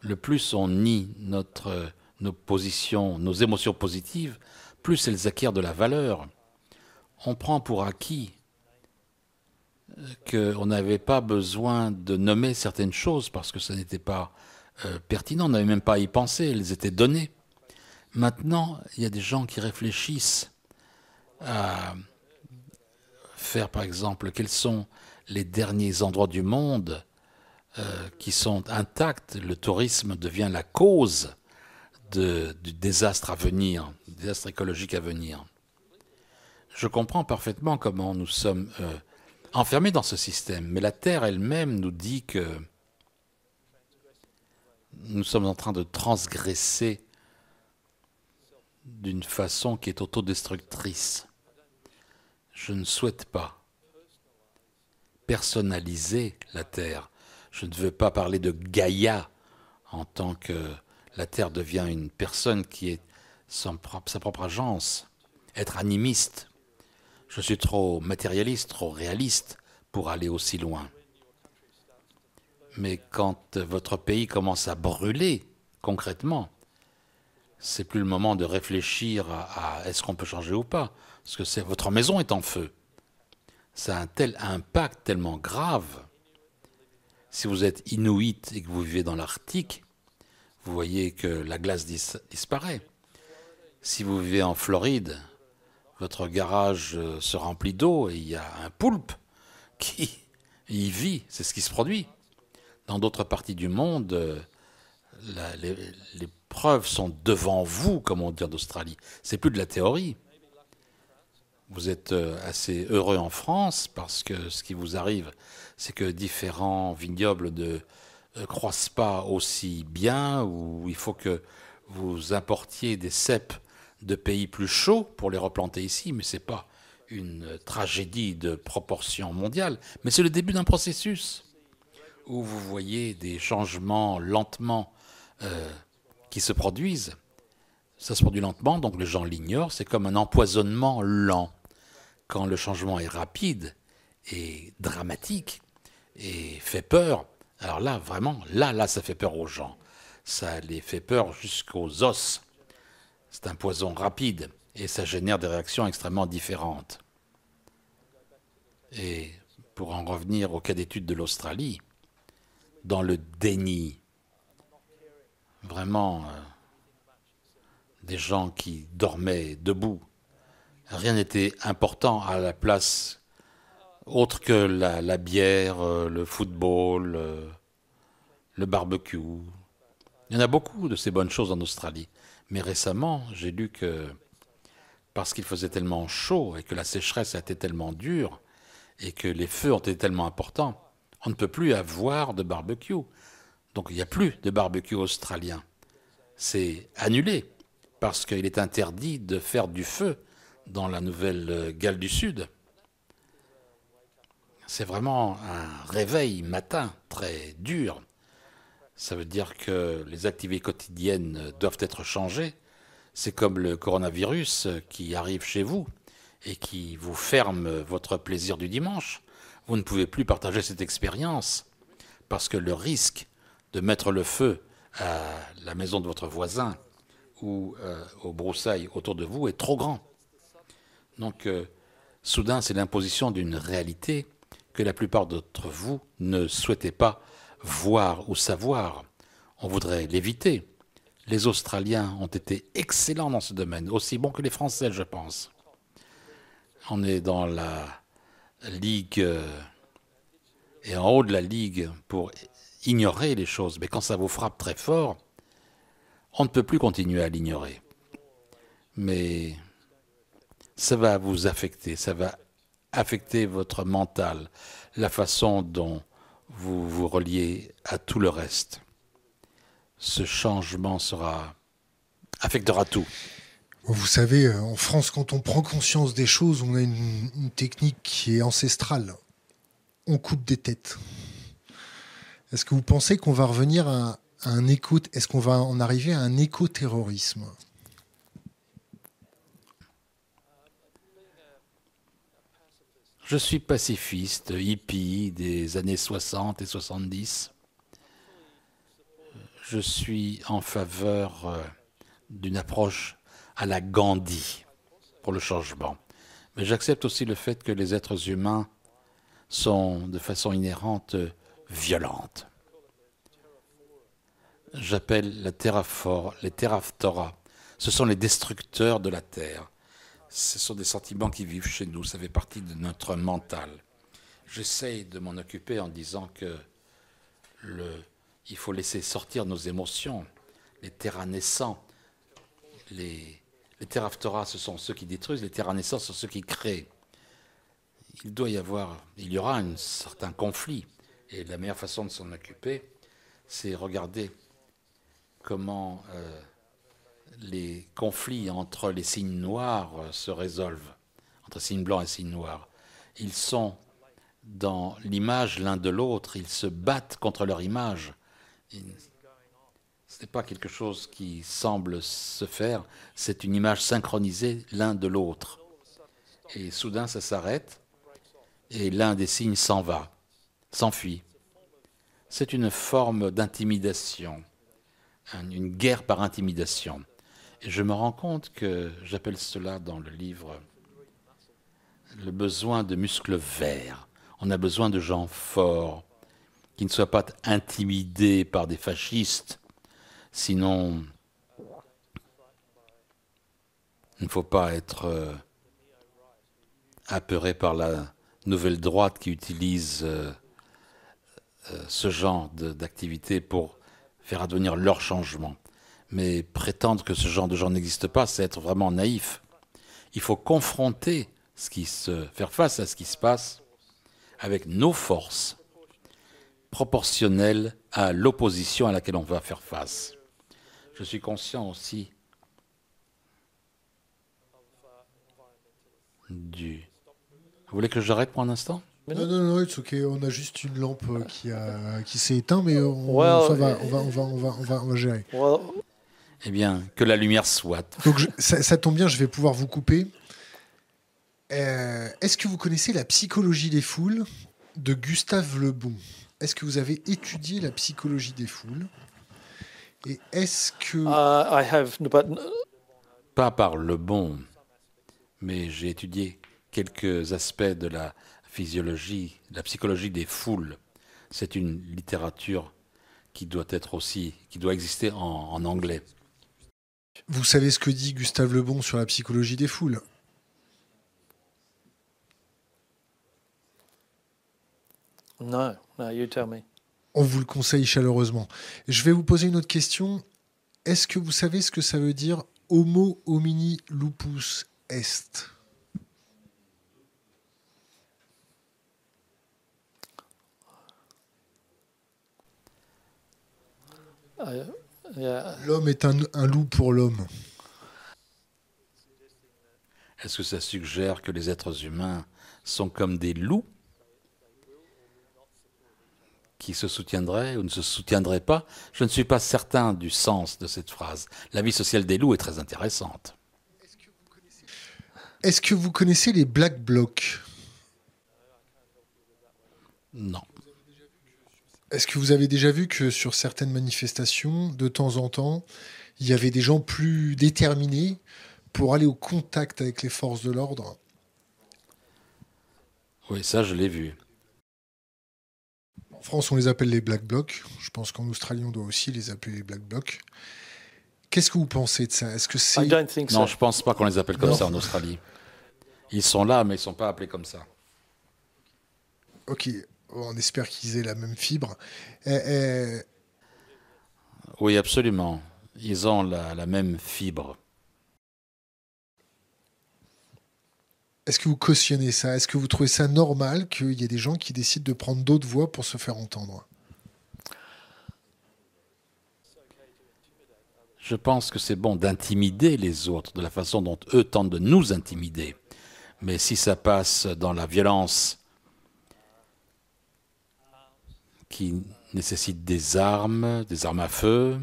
Le plus on nie notre, nos positions, nos émotions positives, plus elles acquièrent de la valeur. On prend pour acquis euh, qu'on n'avait pas besoin de nommer certaines choses parce que ça n'était pas euh, pertinent, on n'avait même pas à y penser, elles étaient données. Maintenant, il y a des gens qui réfléchissent à faire, par exemple, quels sont les derniers endroits du monde euh, qui sont intacts. Le tourisme devient la cause du désastre à venir, du désastre écologique à venir. Je comprends parfaitement comment nous sommes euh, enfermés dans ce système, mais la Terre elle-même nous dit que nous sommes en train de transgresser d'une façon qui est autodestructrice. Je ne souhaite pas personnaliser la Terre. Je ne veux pas parler de Gaïa en tant que la Terre devient une personne qui est sa propre agence. Être animiste. Je suis trop matérialiste, trop réaliste pour aller aussi loin. Mais quand votre pays commence à brûler concrètement, c'est plus le moment de réfléchir à, est-ce qu'on peut changer ou pas, que votre maison est en feu. Ça a un tel impact tellement grave. Si vous êtes inuit et que vous vivez dans l'Arctique, vous voyez que la glace disparaît. Si vous vivez en Floride, votre garage euh, se remplit d'eau et il y a un poulpe qui y vit, c'est ce qui se produit. Dans d'autres parties du monde, euh, les, les preuves sont devant vous, comme on dit en Australie. C'est plus de la théorie. Vous êtes euh, assez heureux en France parce que ce qui vous arrive, c'est que différents vignobles ne euh, croissent pas aussi bien, ou il faut que vous importiez des cèpes de pays plus chauds pour les replanter ici, mais ce n'est pas une tragédie de proportion mondiale, mais c'est le début d'un processus où vous voyez des changements lentement euh, qui se produisent. Ça se produit lentement, donc les gens l'ignorent. C'est comme un empoisonnement lent. Quand le changement est rapide et dramatique et fait peur, alors là, vraiment, là, là, ça fait peur aux gens. Ça les fait peur jusqu'aux os. C'est un poison rapide et ça génère des réactions extrêmement différentes. Et pour en revenir au cas d'étude de l'Australie, dans le déni, vraiment euh, des gens qui dormaient debout. Rien n'était important à la place autre que la, bière, euh, le football, euh, le barbecue. Il y en a beaucoup de ces bonnes choses en Australie. Mais récemment, j'ai lu que parce qu'il faisait tellement chaud et que la sécheresse a été tellement dure et que les feux ont été tellement importants, on ne peut plus avoir de barbecue. Donc il n'y a plus de barbecue australien. C'est annulé parce qu'il est interdit de faire du feu dans la nouvelle Galles du Sud. C'est vraiment un réveil matin très dur. Ça veut dire que les activités quotidiennes doivent être changées. C'est comme le coronavirus qui arrive chez vous et qui vous ferme votre plaisir du dimanche. Vous ne pouvez plus partager cette expérience parce que le risque de mettre le feu à la maison de votre voisin ou euh, aux broussailles autour de vous est trop grand. Donc, euh, soudain, c'est l'imposition d'une réalité que la plupart d'entre vous ne souhaitez pas voir ou savoir. On voudrait l'éviter. Les Australiens ont été excellents dans ce domaine, aussi bons que les Français, je pense. On est dans la ligue euh, et en haut de la ligue pour ignorer les choses, mais quand ça vous frappe très fort, On ne peut plus continuer à l'ignorer. Mais ça va vous affecter, ça va affecter votre mental, la façon dont vous vous reliez à tout le reste. Ce changement affectera tout. Vous savez, euh, en France, quand on prend conscience des choses, on a une, technique qui est ancestrale. On coupe des têtes. Est-ce que vous pensez qu'on va revenir à, un écho Est-ce qu'on va en arriver à un éco-terrorisme? Je suis pacifiste, hippie des années 60 et 70. Je suis en faveur euh, d'une approche à la Gandhi pour le changement. Mais j'accepte aussi le fait que les êtres humains sont de façon inhérente violentes. J'appelle la terraphore, les terraptora. Ce sont les destructeurs de la terre ce sont des sentiments qui vivent chez nous, ça fait partie de notre mental. J'essaye de m'en occuper en disant que le, il faut laisser sortir nos émotions, les terrains naissants. Les, les ce sont ceux qui détruisent, les terrains naissants sont ceux qui créent. Il doit y avoir, il y aura un certain conflit. Et la meilleure façon de s'en occuper, c'est regarder comment euh, les conflits entre les signes noirs se résolvent, entre signes blancs et signes noirs. Ils sont dans l'image l'un de l'autre, ils se battent contre leur image. Ce n'est pas quelque chose qui semble se faire, c'est une image synchronisée l'un de l'autre. Et soudain, ça s'arrête, et l'un des signes s'en va, s'enfuit. C'est une forme d'intimidation, une guerre par intimidation. Je me rends compte que j'appelle cela dans le livre le besoin de muscles verts. On a besoin de gens forts, qui ne soient pas intimidés par des fascistes. Sinon, il ne faut pas être euh, apeuré par la nouvelle droite qui utilise euh, euh, ce genre d'activité pour faire advenir leur changement. Mais prétendre que ce genre de gens n'existe pas, c'est être vraiment naïf. Il faut confronter ce qui se, faire face à ce qui se passe avec nos forces proportionnelles à l'opposition à laquelle on va faire face. Je suis conscient aussi du. Vous voulez que j'arrête pour un instant? Non, non, non, c'est ok. On a juste une lampe qui, a, qui s'est éteinte, mais on, va, on, va, on, va, on, va, on, va, on va gérer. Eh bien, que la lumière soit. Donc ça, tombe bien, je vais pouvoir vous couper. Euh, est-ce que vous connaissez la psychologie des foules de Gustave Le Bon Est-ce que vous avez étudié la psychologie des foules? Et est-ce que... Uh, Pas par Le Bon, mais j'ai étudié quelques aspects de la physiologie, la psychologie des foules. C'est une littérature qui doit être aussi, qui doit exister en anglais. Vous savez ce que dit Gustave Le Bon sur la psychologie des foules? Non, you tell me. On vous le conseille chaleureusement. Je vais vous poser une autre question. Est-ce que vous savez ce que ça veut dire Homo homini lupus est? Uh, L'homme est un, loup pour l'homme. Est-ce que ça suggère que les êtres humains sont comme des loups qui se soutiendraient ou ne se soutiendraient pas? Je ne suis pas certain du sens de cette phrase. La vie sociale des loups est très intéressante. Est-ce que vous connaissez les Black Blocs? Non. Est-ce que vous avez déjà vu que sur certaines manifestations, de temps en temps, il y avait des gens plus déterminés pour aller au contact avec les forces de l'ordre? Oui, ça, je l'ai vu. En France, on les appelle les Black Blocs. Je pense qu'en Australie, on doit aussi les appeler les Black Blocs. Qu'est-ce que vous pensez de ça? Est-ce que c'est Non, je pense pas qu'on les appelle comme ça en Australie. Ils sont là, mais ils sont pas appelés comme ça. Ok on espère qu'ils aient la même fibre. Oui, absolument. ils ont la, la même fibre. Est-ce que vous cautionnez ça? Est-ce que vous trouvez ça normal qu'il y ait des gens qui décident de prendre d'autres voix pour se faire entendre? Je pense que c'est bon d'intimider les autres de la façon dont eux tentent de nous intimider. Mais si ça passe dans la violence qui nécessite des armes, des armes à feu,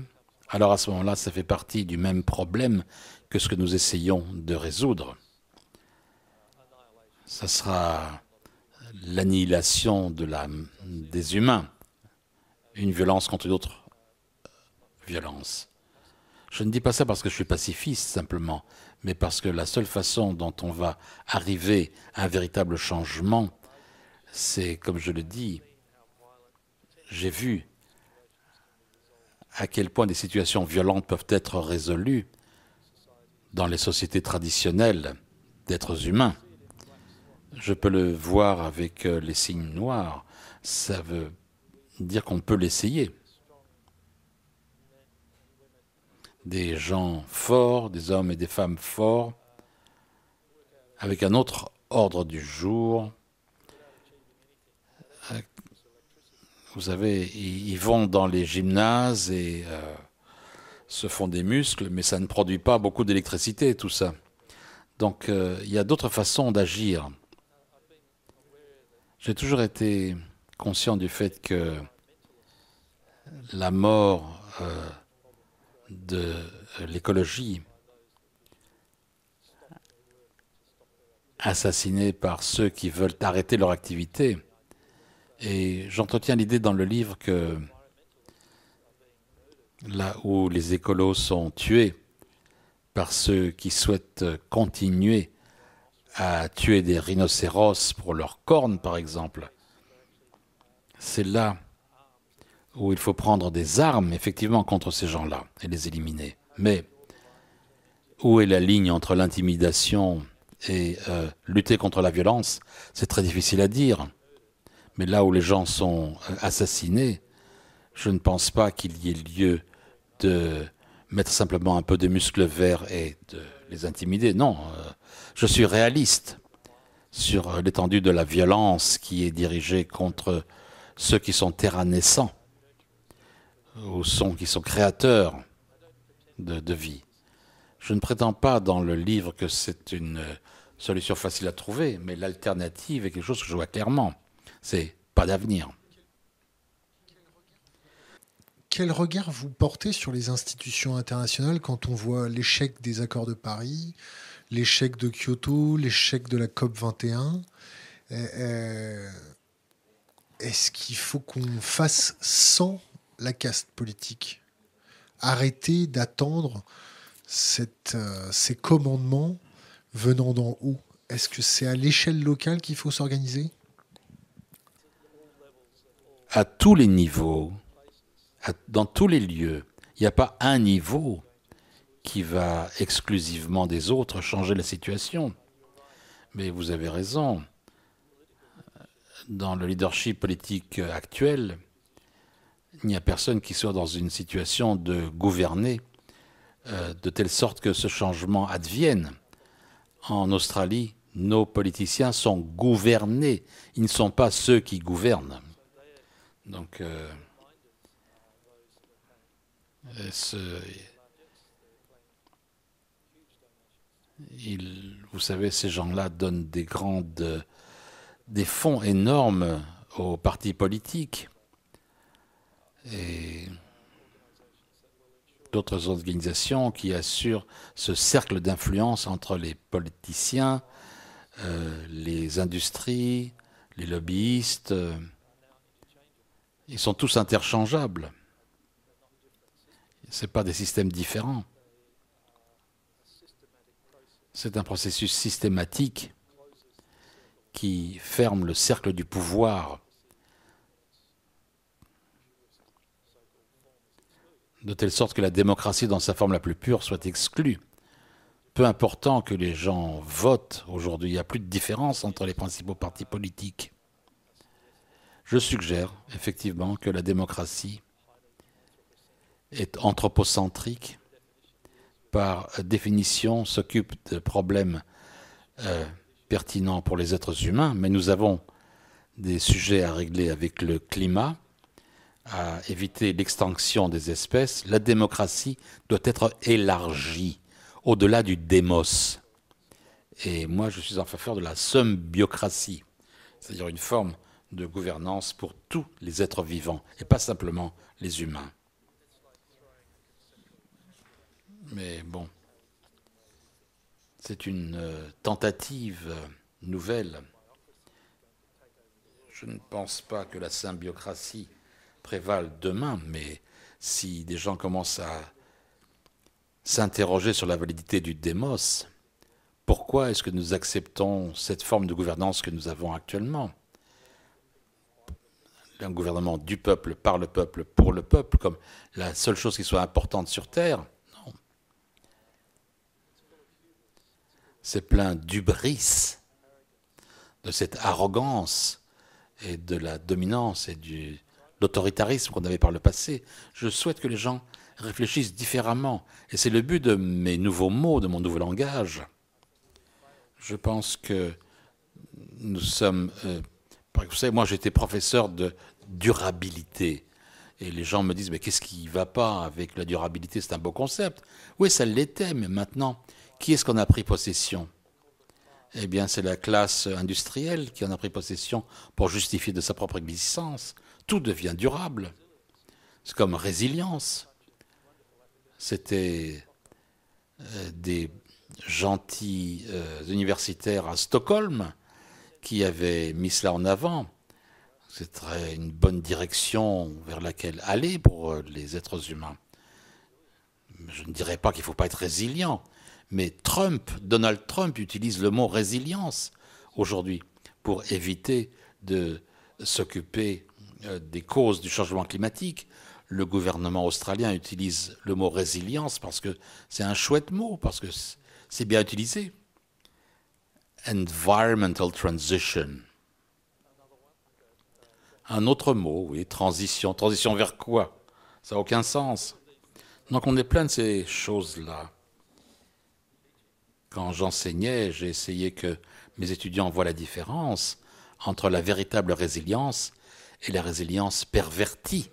alors à ce moment-là, ça fait partie du même problème que ce que nous essayons de résoudre. Ça sera l'annihilation de des humains, une violence contre une autre violence. Je ne dis pas ça parce que je suis pacifiste simplement, mais parce que la seule façon dont on va arriver à un véritable changement, c'est, comme je le dis, j'ai vu à quel point des situations violentes peuvent être résolues dans les sociétés traditionnelles d'êtres humains. Je peux le voir avec euh, les signes noirs. Ça veut dire qu'on peut l'essayer. Des gens forts, des hommes et des femmes forts, avec un autre ordre du jour, Vous savez, ils vont dans les gymnases et euh, se font des muscles, mais ça ne produit pas beaucoup d'électricité, tout ça. Donc euh, il y a d'autres façons d'agir. J'ai toujours été conscient du fait que la mort euh, de l'écologie, assassinée par ceux qui veulent arrêter leur activité, et j'entretiens l'idée dans le livre que là où les écolos sont tués par ceux qui souhaitent continuer à tuer des rhinocéros pour leurs cornes, par exemple, c'est là où il faut prendre des armes, effectivement, contre ces gens-là et les éliminer. Mais où est la ligne entre l'intimidation et euh, lutter contre la violence? C'est très difficile à dire. Mais là où les gens sont assassinés, je ne pense pas qu'il y ait lieu de mettre simplement un peu de muscles verts et de les intimider. Non, euh, je suis réaliste sur l'étendue de la violence qui est dirigée contre ceux qui sont terra naissants ou sont, qui sont créateurs de vie. Je ne prétends pas dans le livre que c'est une solution facile à trouver, mais l'alternative est quelque chose que je vois clairement c'est pas d'avenir. Quel regard vous portez sur les institutions internationales quand on voit l'échec des accords de Paris, l'échec de Kyoto, l'échec de la COP 21 euh, Est-ce qu'il faut qu'on fasse sans la caste politique? Arrêter d'attendre euh, ces commandements venant d'en haut? Est-ce que c'est à l'échelle locale qu'il faut s'organiser? À tous les niveaux, dans tous les lieux. Il n'y a pas un niveau qui va exclusivement des autres changer la situation. Mais vous avez raison. Dans le leadership politique actuel, il n'y a personne qui soit dans une situation de gouverner euh, de telle sorte que ce changement advienne. En Australie, nos politiciens sont gouvernés. Ils ne sont pas ceux qui gouvernent. Donc, euh, vous savez, ces gens-là donnent des grandes, des fonds énormes aux partis politiques et d'autres organisations qui assurent ce cercle d'influence entre les politiciens, euh, les industries, les lobbyistes. Ils sont tous interchangeables. Ce pas des systèmes différents. C'est un processus systématique qui ferme le cercle du pouvoir de telle sorte que la démocratie dans sa forme la plus pure soit exclue. Peu important que les gens votent aujourd'hui, il n'y a plus de différence entre les principaux partis politiques. Je suggère effectivement que la démocratie est anthropocentrique, par définition s'occupe de problèmes euh, pertinents pour les êtres humains, mais nous avons des sujets à régler avec le climat, à éviter l'extinction des espèces. La démocratie doit être élargie au-delà du démos. Et moi, je suis en faveur de la symbiocratie, c'est-à-dire une forme de gouvernance pour tous les êtres vivants, et pas simplement les humains. Mais bon, c'est une euh, tentative nouvelle. Je ne pense pas que la symbiocratie prévale demain, mais si des gens commencent à s'interroger sur la validité du démos, pourquoi est-ce que nous acceptons cette forme de gouvernance que nous avons actuellement? Un gouvernement du peuple, par le peuple, pour le peuple, comme la seule chose qui soit importante sur Terre Non. C'est plein d'ubris, de cette arrogance et de la dominance et de l'autoritarisme qu'on avait par le passé. Je souhaite que les gens réfléchissent différemment. Et c'est le but de mes nouveaux mots, de mon nouveau langage. Je pense que nous sommes... Euh, vous savez, moi j'étais professeur de durabilité. Et les gens me disent, mais qu'est-ce qui ne va pas avec la durabilité? C'est un beau concept. Oui, ça l'était, mais maintenant, qui est-ce qu'on a pris possession? Eh bien, c'est la classe industrielle qui en a pris possession pour justifier de sa propre existence. Tout devient durable. C'est comme résilience. C'était euh, des gentils euh, universitaires à Stockholm qui avaient mis cela en avant. C'est une bonne direction vers laquelle aller pour euh, les êtres humains. Je ne dirais pas qu'il ne faut pas être résilient, mais Trump, Donald Trump utilise le mot résilience aujourd'hui pour éviter de s'occuper des causes du changement climatique le gouvernement australien utilise le mot résilience parce que c'est un chouette mot, parce que c'est bien utilisé. Environmental transition. Un autre mot, oui, transition. Transition vers quoi? Ça n'a aucun sens. Donc on est plein de ces choses-là. Quand j'enseignais, j'ai essayé que mes étudiants voient la différence entre la véritable résilience et la résilience pervertie.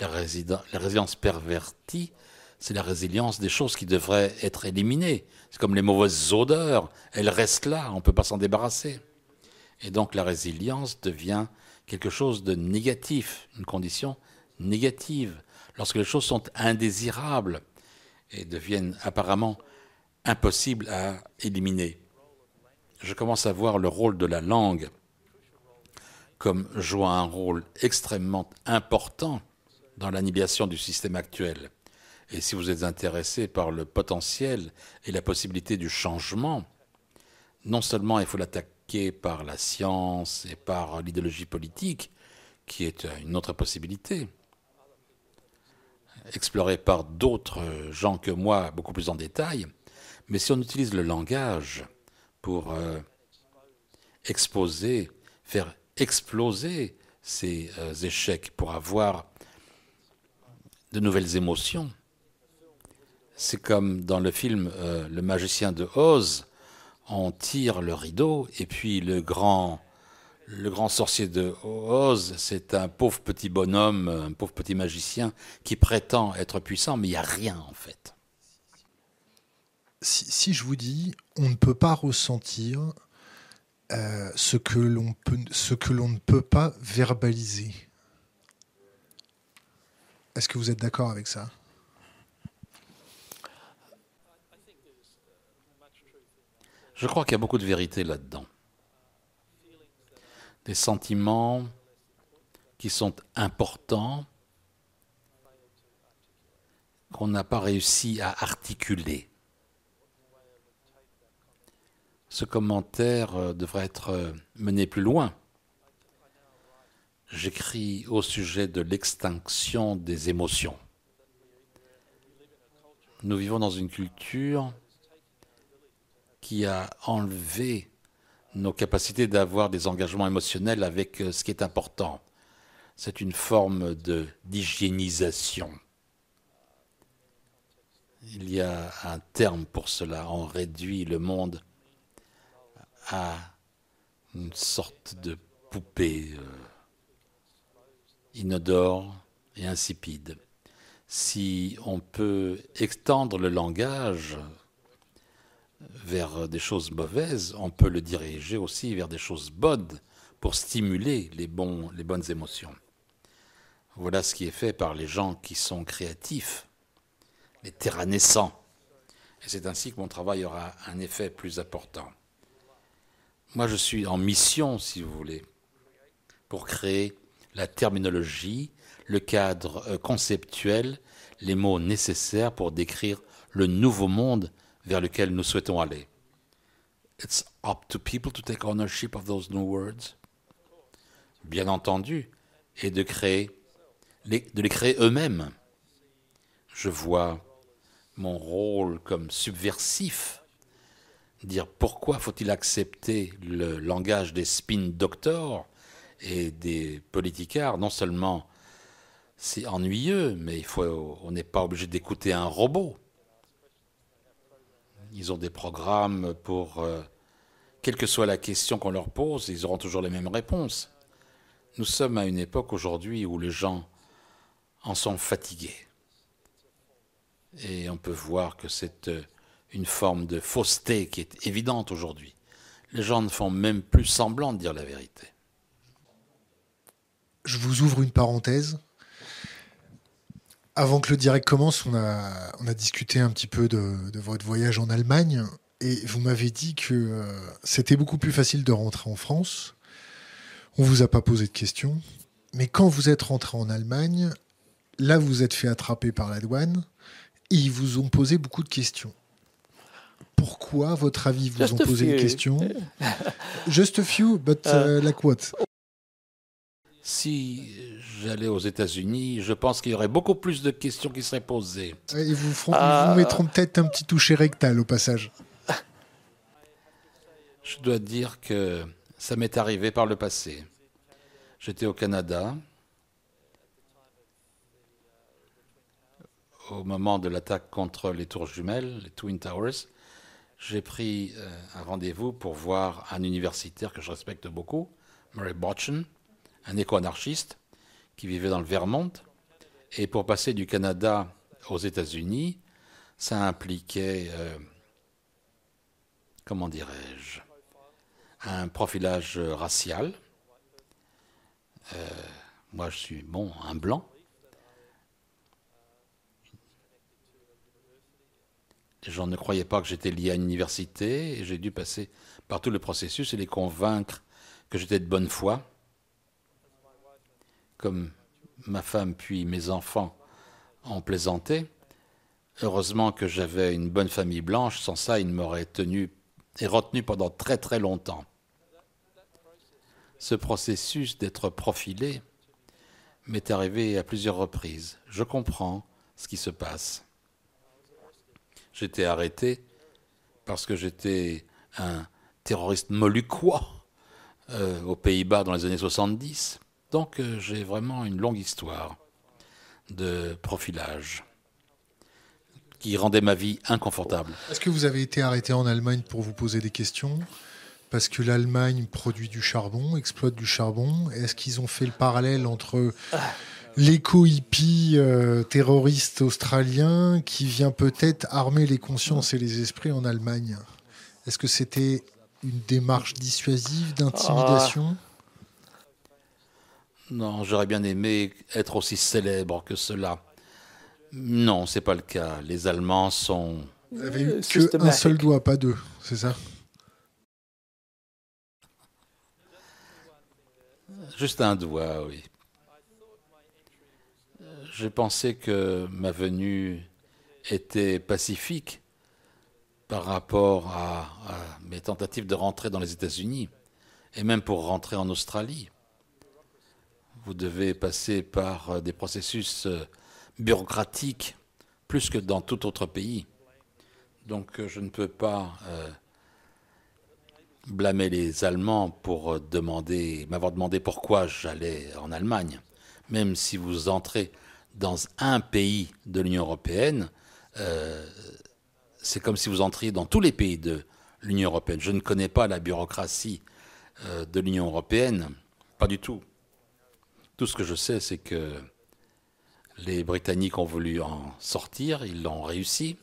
La, résilience pervertie, c'est la résilience des choses qui devraient être éliminées. C'est comme les mauvaises odeurs, elles restent là, on ne peut pas s'en débarrasser. Et donc la résilience devient quelque chose de négatif, une condition négative, lorsque les choses sont indésirables et deviennent apparemment impossibles à éliminer. Je commence à voir le rôle de la langue comme jouant un rôle extrêmement important dans l'annihilation du système actuel. Et si vous êtes intéressé par le potentiel et la possibilité du changement, non seulement il faut l'attaquer par la science et par l'idéologie politique, qui est une autre possibilité, explorée par d'autres gens que moi beaucoup plus en détail, mais si on utilise le langage pour euh, exposer, faire exploser ces euh, échecs, pour avoir de nouvelles émotions. C'est comme dans le film euh, Le magicien de Oz, on tire le rideau et puis le grand, le grand sorcier de Oz, c'est un pauvre petit bonhomme, un pauvre petit magicien qui prétend être puissant, mais il n'y a rien en fait. Si, je vous dis, on ne peut pas ressentir euh, ce que l'on ne peut pas verbaliser. Est-ce que vous êtes d'accord avec ça? Je crois qu'il y a beaucoup de vérité là-dedans. Des sentiments qui sont importants, qu'on n'a pas réussi à articuler. Ce commentaire euh, devrait être euh, mené plus loin j'écris au sujet de l'extinction des émotions. Nous vivons dans une culture qui a enlevé nos capacités d'avoir des engagements émotionnels avec euh, ce qui est important. C'est une forme d'hygiénisation. Il y a un terme pour cela. On réduit le monde à une sorte de poupée euh, inodore et insipide. Si on peut extendre le langage vers des choses mauvaises, on peut le diriger aussi vers des choses bonnes pour stimuler les, bonnes émotions. Voilà ce qui est fait par les gens qui sont créatifs, les terrains naissants. Et c'est ainsi que mon travail aura un effet plus important. Moi, je suis en mission, si vous voulez, pour créer la terminologie, le cadre euh, conceptuel, les mots nécessaires pour décrire le nouveau monde vers lequel nous souhaitons aller. It's up to people to take ownership of those new words. Bien entendu, et de créer, de les créer eux-mêmes. Je vois mon rôle comme subversif. Dire pourquoi faut-il accepter le langage des spin doctors et des politicards? Non seulement c'est ennuyeux, mais il faut, on n'est pas obligé d'écouter un robot. Ils ont des programmes pour, euh, quelle que soit la question qu'on leur pose, ils auront toujours les mêmes réponses. Nous sommes à une époque aujourd'hui où les gens en sont fatigués. Et on peut voir que c'est euh, une forme de fausseté qui est évidente aujourd'hui. Les gens ne font même plus semblant de dire la vérité. Je vous ouvre une parenthèse. Avant que le direct commence, on a, on a discuté un petit peu de, votre voyage en Allemagne. Et vous m'avez dit que euh, c'était beaucoup plus facile de rentrer en France. On vous a pas posé de questions, mais quand vous êtes rentré en Allemagne, là vous êtes fait attraper par la douane et ils vous ont posé beaucoup de questions. Pourquoi, à votre avis, vous ont posé des questions? Just a few, but uh, like what? Si j'allais aux États-Unis, je pense qu'il y aurait beaucoup plus de questions qui seraient posées. Ils vous, feront, vous mettront peut-être un petit toucher rectal au passage. Je dois dire que ça m'est arrivé par le passé. J'étais au Canada au moment de l'attaque contre les tours jumelles, les Twin Towers. J'ai pris euh, un rendez-vous pour voir un universitaire que je respecte beaucoup, Murray Botchen, un éco-anarchiste qui vivait dans le Vermont. Et pour passer du Canada aux États-Unis, ça impliquait, euh, comment dirais-je, un profilage racial. Euh, moi, je suis, bon, un blanc. Les gens ne croyaient pas que j'étais lié à une université et j'ai dû passer par tout le processus et les convaincre que j'étais de bonne foi comme ma femme puis mes enfants ont plaisanté. Heureusement que j'avais une bonne famille blanche, sans ça, ils m'auraient tenu et retenu pendant très très longtemps. Ce processus d'être profilé m'est arrivé à plusieurs reprises. Je comprends ce qui se passe. J'étais arrêté parce que j'étais un terroriste moluquois euh, aux Pays-Bas dans les années 70. Donc j'ai vraiment une longue histoire de profilage qui rendait ma vie inconfortable. Est-ce que vous avez été arrêté en Allemagne pour vous poser des questions? Parce que l'Allemagne produit du charbon, exploite du charbon. Est-ce qu'ils ont fait le parallèle entre l'éco-hippie euh, terroriste australien qui vient peut-être armer les consciences et les esprits en Allemagne? Est-ce que c'était une démarche dissuasive d'intimidation? Non, j'aurais bien aimé être aussi célèbre que cela. Non, c'est pas le cas. Les Allemands sont. Vous avez eu qu'un seul doigt, pas deux, c'est ça? Juste un doigt, oui. J'ai pensé que ma venue était pacifique par rapport à, à mes tentatives de rentrer dans les États-Unis et même pour rentrer en Australie vous devez passer par euh, des processus euh, bureaucratiques plus que dans tout autre pays. Donc euh, je ne peux pas blâmer les Allemands pour demander, m'avoir demandé pourquoi j'allais en Allemagne. Même si vous entrez dans un pays de l'Union européenne, c'est comme si vous entriez dans tous les pays de l'Union européenne. Je ne connais pas la bureaucratie de l'Union européenne, pas du tout. Tout ce que je sais, c'est que les Britanniques ont voulu en sortir, ils l'ont réussi.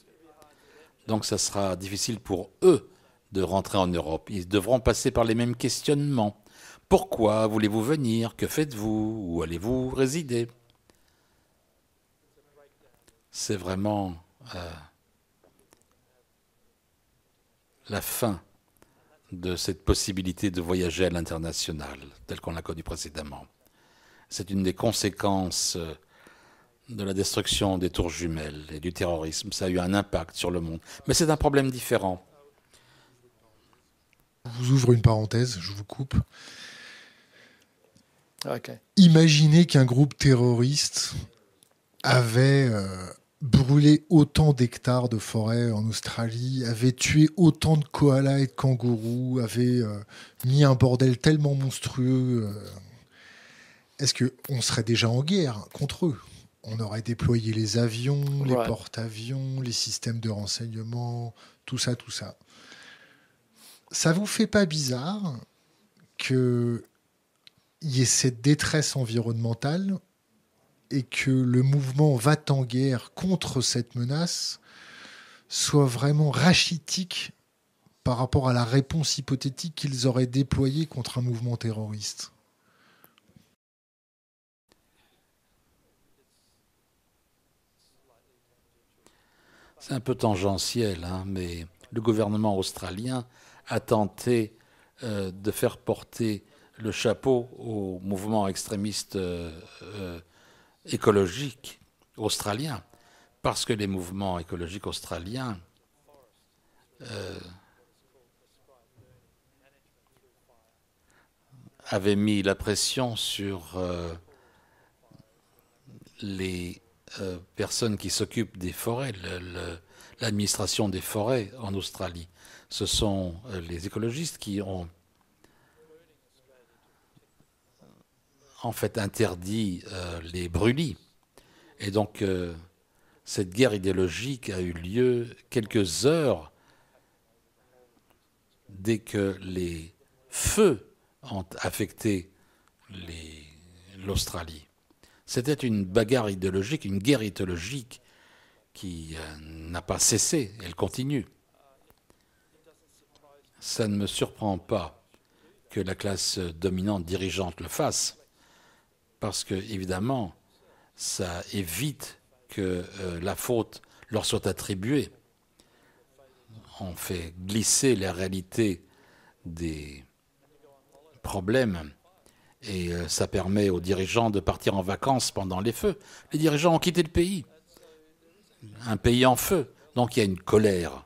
Donc ça sera difficile pour eux de rentrer en Europe. Ils devront passer par les mêmes questionnements. Pourquoi voulez-vous venir? Que faites-vous? Où allez-vous résider? C'est vraiment euh, la fin de cette possibilité de voyager à l'international, telle qu'on l'a connue précédemment. C'est une des conséquences euh, de la destruction des tours jumelles et du terrorisme. Ça a eu un impact sur le monde. Mais c'est un problème différent. Je vous ouvre une parenthèse, je vous coupe. Imaginez qu'un groupe terroriste avait euh, brûlé autant d'hectares de forêt en Australie, avait tué autant de koalas et de kangourous, avait euh, mis un bordel tellement monstrueux. Euh, est-ce qu'on serait déjà en guerre contre eux? On aurait déployé les avions, les porte-avions, les systèmes de renseignement, tout ça, tout ça. Ça vous fait pas bizarre que y ait cette détresse environnementale et que le mouvement va en guerre contre cette menace soit vraiment rachitique par rapport à la réponse hypothétique qu'ils auraient déployée contre un mouvement terroriste? C'est un peu tangentiel, hein, mais le gouvernement australien a tenté euh, de faire porter le chapeau au mouvement extrémiste euh, euh, écologique australien, parce que les mouvements écologiques australiens avaient mis la pression sur les personnes qui s'occupent des forêts, l'administration des forêts en Australie ce sont euh, les écologistes qui ont en fait interdit euh, les brûlis. Et donc euh, cette guerre idéologique a eu lieu quelques heures dès que les feux ont affecté l'Australie. C'était une bagarre idéologique, une guerre idéologique qui n'a pas cessé, elle continue ça ne me surprend pas que la classe dominante dirigeante le fasse, parce que, évidemment, ça évite que euh, la faute leur soit attribuée. On fait glisser la réalité des problèmes et euh, ça permet aux dirigeants de partir en vacances pendant les feux. Les dirigeants ont quitté le pays, un pays en feu, donc il y a une colère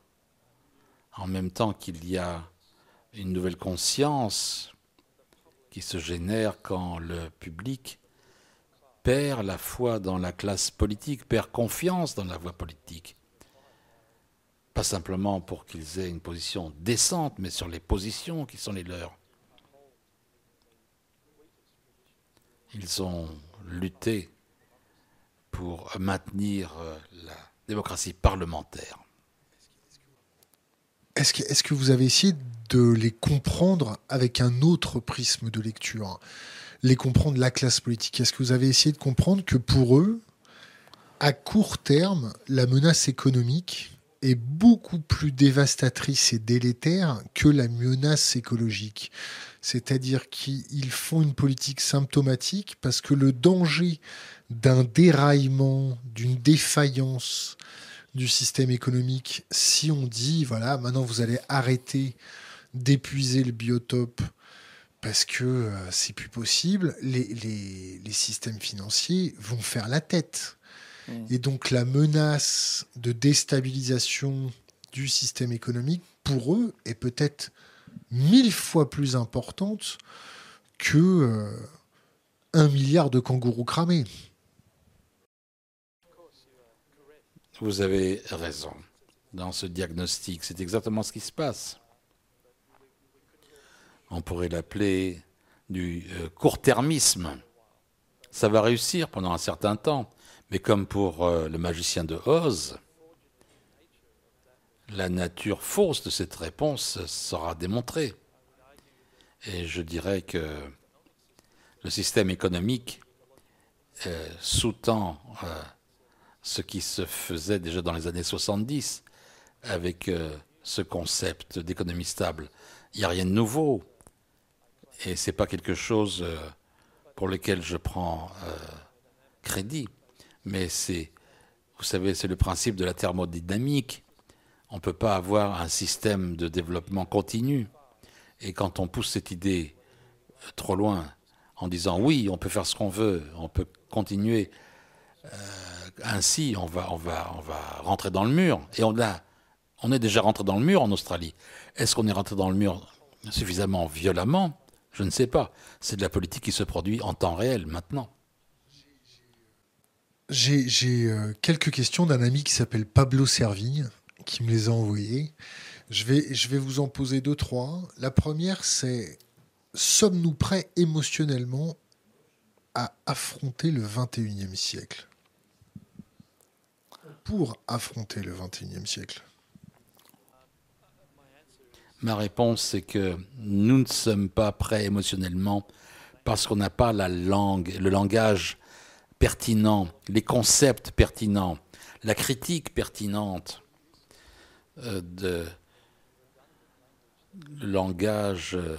en même temps qu'il y a une nouvelle conscience qui se génère quand le public perd la foi dans la classe politique, perd confiance dans la voie politique. Pas simplement pour qu'ils aient une position décente, mais sur les positions qui sont les leurs. Ils ont lutté pour maintenir euh, la démocratie parlementaire. Est-ce que, vous avez essayé de les comprendre avec un autre prisme de lecture Les comprendre la classe politique? Est-ce que vous avez essayé de comprendre que pour eux, à court terme, la menace économique est beaucoup plus dévastatrice et délétère que la menace écologique? C'est-à-dire qu'ils font une politique symptomatique parce que le danger d'un déraillement, d'une défaillance, du système économique si on dit, voilà, maintenant vous allez arrêter d'épuiser le biotope parce que euh, c'est plus possible, les, les, systèmes financiers vont faire la tête. Mmh. Et donc la menace de déstabilisation du système économique, pour eux, est peut-être mille fois plus importante que euh, un milliard de kangourous cramés. Vous avez raison dans ce diagnostic. C'est exactement ce qui se passe. On pourrait l'appeler du euh, court-termisme. Ça va réussir pendant un certain temps, mais comme pour euh, le magicien de Oz, la nature fausse de cette réponse sera démontrée. Et je dirais que le système économique euh, sous-tend euh, ce qui se faisait déjà dans les années 70 avec euh, ce concept d'économie stable. Il n'y a rien de nouveau. Et ce n'est pas quelque chose pour lequel je prends crédit. Mais c'est, vous savez, c'est le principe de la thermodynamique. On ne peut pas avoir un système de développement continu. Et quand on pousse cette idée trop loin, en disant oui, on peut faire ce qu'on veut, on peut continuer euh, ainsi, on va, on, va, on va rentrer dans le mur. Et on, a, on est déjà rentré dans le mur en Australie. Est-ce qu'on est rentré dans le mur suffisamment violemment? Je ne sais pas. C'est de la politique qui se produit en temps réel maintenant. J'ai euh, quelques questions d'un ami qui s'appelle Pablo Servigne, qui me les a envoyées. Je vais, je vais vous en poser deux, trois. La première, c'est sommes-nous prêts émotionnellement à affronter le 21e siècle? Pour affronter le 21e siècle Ma réponse, c'est que nous ne sommes pas prêts émotionnellement parce qu'on n'a pas la langue, le langage pertinent, les concepts pertinents, la critique pertinente de le langage euh,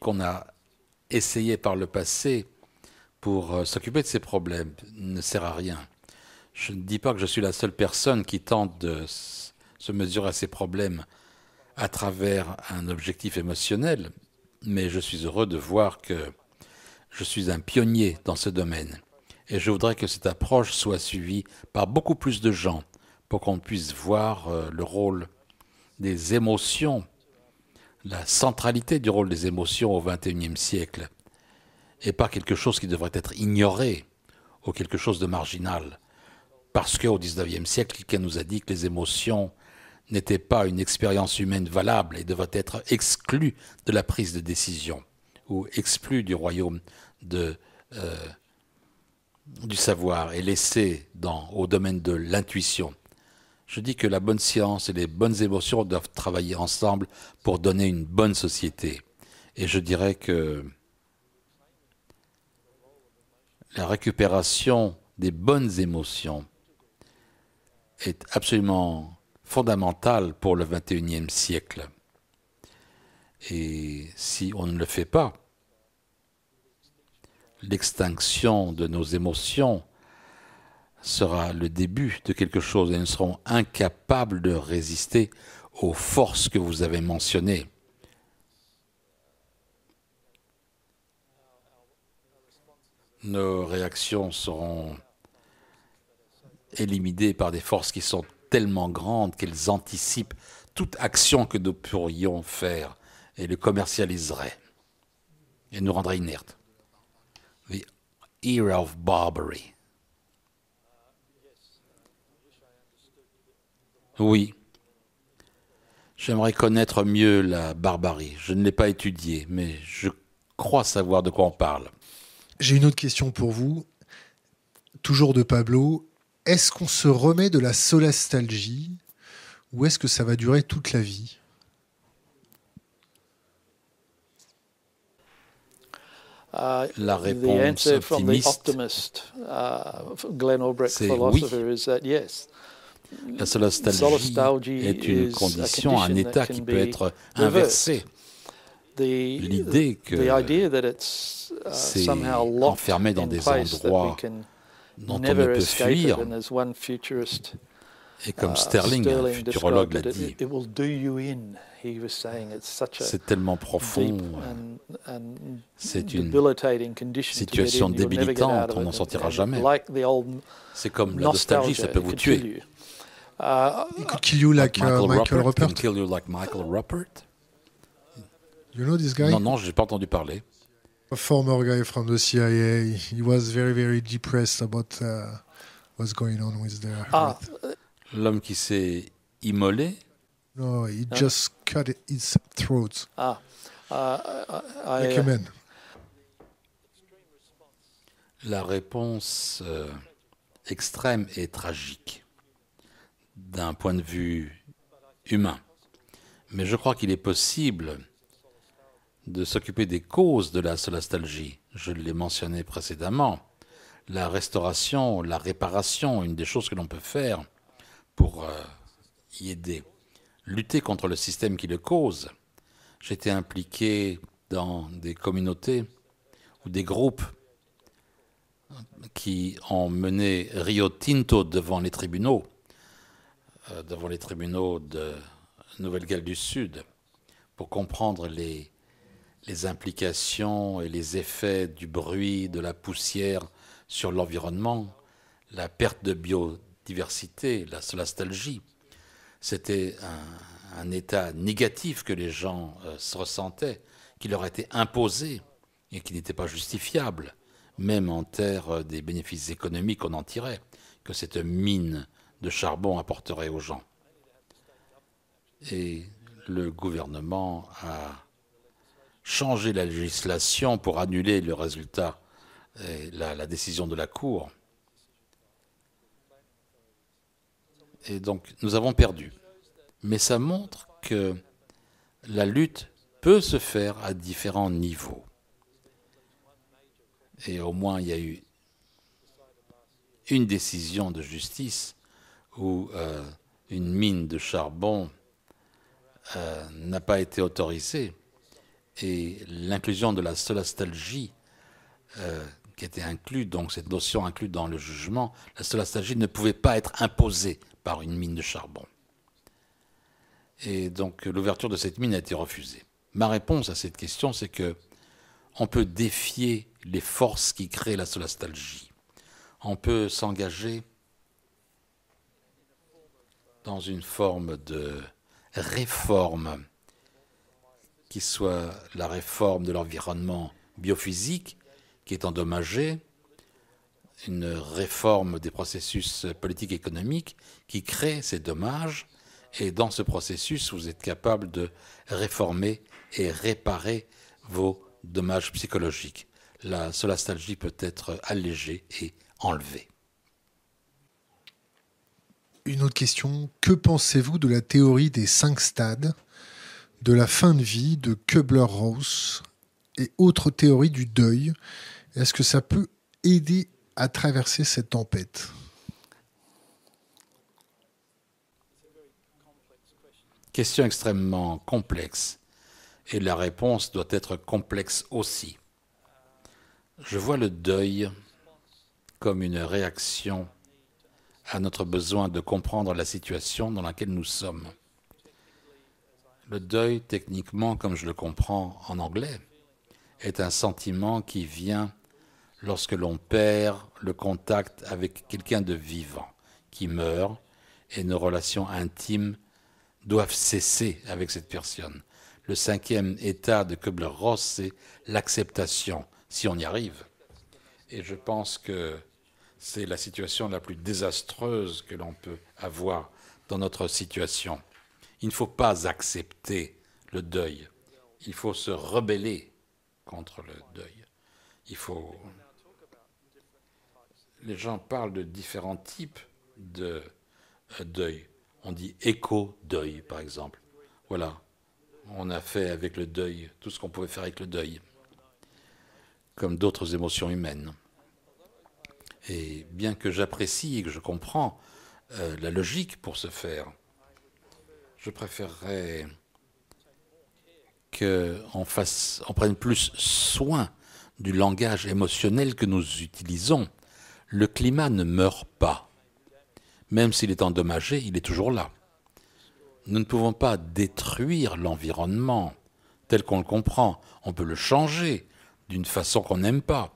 qu'on a essayé par le passé pour euh, s'occuper de ces problèmes ne sert à rien. Je ne dis pas que je suis la seule personne qui tente de se mesurer à ces problèmes à travers un objectif émotionnel, mais je suis heureux de voir que je suis un pionnier dans ce domaine. Et je voudrais que cette approche soit suivie par beaucoup plus de gens pour qu'on puisse voir euh, le rôle des émotions la centralité du rôle des émotions au XXIe siècle et pas quelque chose qui devrait être ignoré ou quelque chose de marginal. Parce qu'au XIXe siècle, quelqu'un nous a dit que les émotions n'étaient pas une expérience humaine valable et devraient être exclues de la prise de décision ou exclues du royaume euh, du savoir et laissées au domaine de l'intuition. Je dis que la bonne science et les bonnes émotions doivent travailler ensemble pour donner une bonne société. Et je dirais que la récupération des bonnes émotions est absolument fondamentale pour le XXIe siècle. Et si on ne le fait pas, l'extinction de nos émotions sera le début de quelque chose et nous serons incapables de résister aux forces que vous avez mentionnées. Nos réactions seront éliminées par des forces qui sont tellement grandes qu'elles anticipent toute action que nous pourrions faire et le commercialiseraient et nous rendraient inertes. The era of barbarity. Oui. J'aimerais connaître mieux la barbarie. Je ne l'ai pas étudiée, mais je crois savoir de quoi on parle. J'ai une autre question pour vous, toujours de Pablo. Est-ce qu'on se remet de la solastalgie ou est-ce que ça va durer toute la vie? Uh, la réponse optimiste, uh, c'est oui. La solastalgie est une condition, un état qui peut être inversé. L'idée que uh, c'est enfermé dans des endroits dont on ne peut fuir, et comme uh, Sterling, un futurologue, l'a dit, c'est tellement profond, c'est une situation débilitante, on n'en sortira jamais. C'est comme la nostalgie, ça peut vous tuer. Uh, he could kill you like, like uh, Michael, Rupert. Can kill you like Michael Rupert. You know this guy? Non, non, j'ai pas entendu parler. A former guy from the CIA. He was very, very depressed about uh, what's going on with the. Ah, l'homme qui s'est immolé. No, he ah. just cut his throat. Ah, uh, I, like a man. La réponse euh, extrême est tragique d'un point de vue humain. Mais je crois qu'il est possible de s'occuper des causes de la solastalgie. Je l'ai mentionné précédemment. La restauration, la réparation, une des choses que l'on peut faire pour euh, y aider. Lutter contre le système qui le cause. J'étais impliqué dans des communautés ou des groupes qui ont mené Rio Tinto devant les tribunaux, devant les tribunaux de Nouvelle-Galles du Sud, pour comprendre les, les implications et les effets du bruit, de la poussière sur l'environnement, la perte de biodiversité, la solastalgie. C'était un, état négatif que les gens euh, se ressentaient, qui leur était imposé et qui n'était pas justifiable même en terre des bénéfices économiques qu'on en tirait, que cette mine de charbon apporterait aux gens. Et le gouvernement a changé la législation pour annuler le résultat et la, la décision de la Cour. Et donc nous avons perdu. Mais ça montre que la lutte peut se faire à différents niveaux. Et au moins, il y a eu une décision de justice où euh, une mine de charbon euh, n'a pas été autorisée. Et l'inclusion de la solastalgie, euh, qui était inclue, donc cette notion inclue dans le jugement, la solastalgie ne pouvait pas être imposée par une mine de charbon. Et donc l'ouverture de cette mine a été refusée. Ma réponse à cette question, c'est que on peut défier les forces qui créent la solastalgie. On peut s'engager dans une forme de réforme qui soit la réforme de l'environnement biophysique qui est endommagé, une réforme des processus politiques et économiques qui crée ces dommages, et dans ce processus, vous êtes capable de réformer et réparer vos dommages psychologiques la solastalgie peut être allégée et enlevée. Une autre question, que pensez-vous de la théorie des cinq stades, de la fin de vie de Kubler-Ross et autres théories du deuil? Est-ce que ça peut aider à traverser cette tempête? Question extrêmement complexe et la réponse doit être complexe aussi. Je vois le deuil comme une réaction à notre besoin de comprendre la situation dans laquelle nous sommes. Le deuil, techniquement, comme je le comprends en anglais, est un sentiment qui vient lorsque l'on perd le contact avec quelqu'un de vivant, qui meurt, et nos relations intimes doivent cesser avec cette personne. Le cinquième état de Kubler-Ross, c'est l'acceptation, si on y arrive. Et je pense que c'est la situation la plus désastreuse que l'on peut avoir dans notre situation. Il ne faut pas accepter le deuil. Il faut se rebeller contre le deuil. Il faut. Les gens parlent de différents types de euh, deuil. On dit éco-deuil, par exemple. Voilà. On a fait avec le deuil tout ce qu'on pouvait faire avec le deuil comme d'autres émotions humaines. Et bien que j'apprécie et que je comprends euh, la logique pour ce faire, je préférerais qu'on prenne plus soin du langage émotionnel que nous utilisons. Le climat ne meurt pas. Même s'il est endommagé, il est toujours là. Nous ne pouvons pas détruire l'environnement tel qu'on le comprend. On peut le changer, d'une façon qu'on n'aime pas,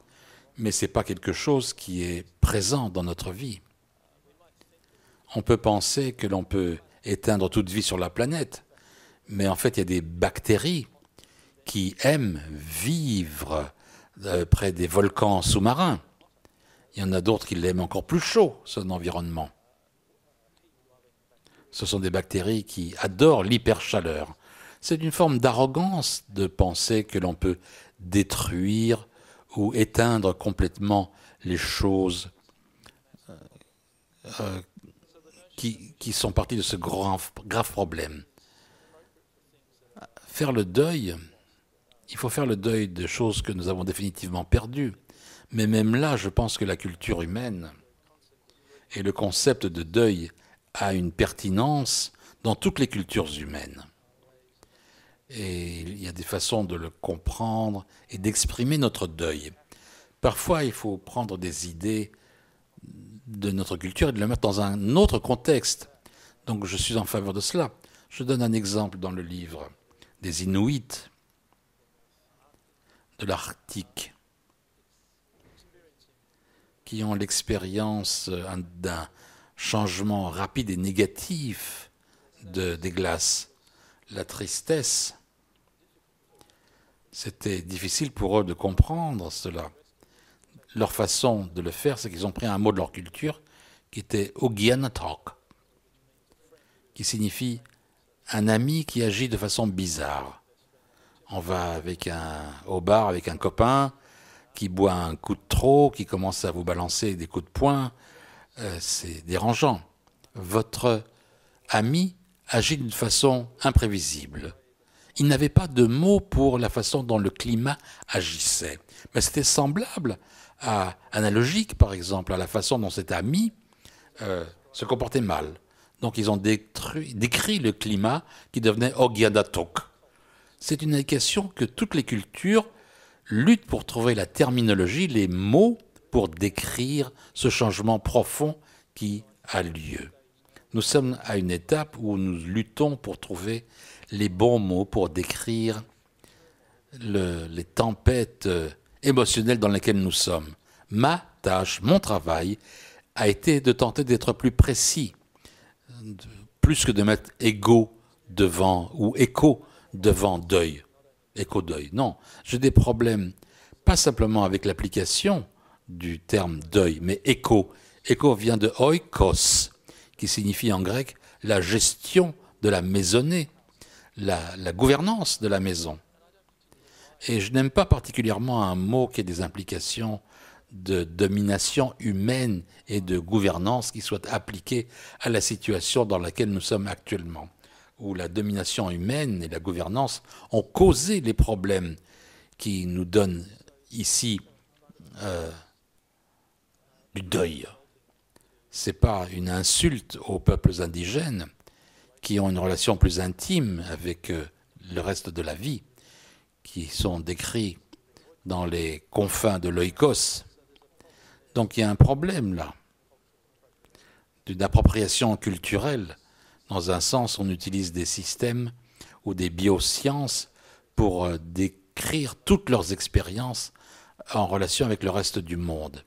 mais ce n'est pas quelque chose qui est présent dans notre vie. On peut penser que l'on peut éteindre toute vie sur la planète, mais en fait il y a des bactéries qui aiment vivre euh, près des volcans sous-marins. Il y en a d'autres qui l'aiment encore plus chaud, son environnement. Ce sont des bactéries qui adorent l'hyperchaleur. C'est une forme d'arrogance de penser que l'on peut détruire ou éteindre complètement les choses euh, euh, qui, sont partis de ce grand, grave problème. Faire le deuil, il faut faire le deuil de choses que nous avons définitivement perdues. Mais même là, je pense que la culture humaine et le concept de deuil a une pertinence dans toutes les cultures humaines. Et il y a des façons de le comprendre et d'exprimer notre deuil. Parfois, il faut prendre des idées de notre culture et de les mettre dans un autre contexte. Donc je suis en faveur de cela. Je donne un exemple dans le livre des Inuits de l'Arctique qui ont l'expérience d'un changement rapide et négatif de, des glaces. La tristesse, c'était difficile pour eux de comprendre cela. Leur façon de le faire, c'est qu'ils ont pris un mot de leur culture qui était Ogianatok, qui signifie un ami qui agit de façon bizarre. On va avec un, au bar avec un copain, qui boit un coup de trop, qui commence à vous balancer des coups de poing, euh, c'est dérangeant. Votre ami agit d'une façon imprévisible. Il n'avait pas de mots pour la façon dont le climat agissait. Mais c'était semblable, à, analogique par exemple, à la façon dont cet ami euh, se comportait mal. Donc ils ont décrit le climat qui devenait Ogiadatok. C'est une indication que toutes les cultures lutte pour trouver la terminologie, les mots pour décrire ce changement profond qui a lieu. Nous sommes à une étape où nous luttons pour trouver les bons mots pour décrire les tempêtes euh, émotionnelles dans lesquelles nous sommes. Ma tâche, mon travail, a été de tenter d'être plus précis, plus que de mettre égo devant ou écho devant deuil éco-deuil. Non, j'ai des problèmes, pas simplement avec l'application du terme deuil, mais éco. Éco vient de oikos, qui signifie en grec la gestion de la maisonnée, la, gouvernance de la maison. Et je n'aime pas particulièrement un mot qui a des implications de domination humaine et de gouvernance qui soit appliqué à la situation dans laquelle nous sommes actuellement où la domination humaine et la gouvernance ont causé les problèmes qui nous donnent ici euh, du deuil. Ce n'est pas une insulte aux peuples indigènes qui ont une relation plus intime avec euh, le reste de la vie, qui sont décrits dans les confins de l'oikos. Donc il y a un problème là, d'une appropriation culturelle dans un sens, on utilise des systèmes ou des biosciences pour euh, décrire toutes leurs expériences en relation avec le reste du monde.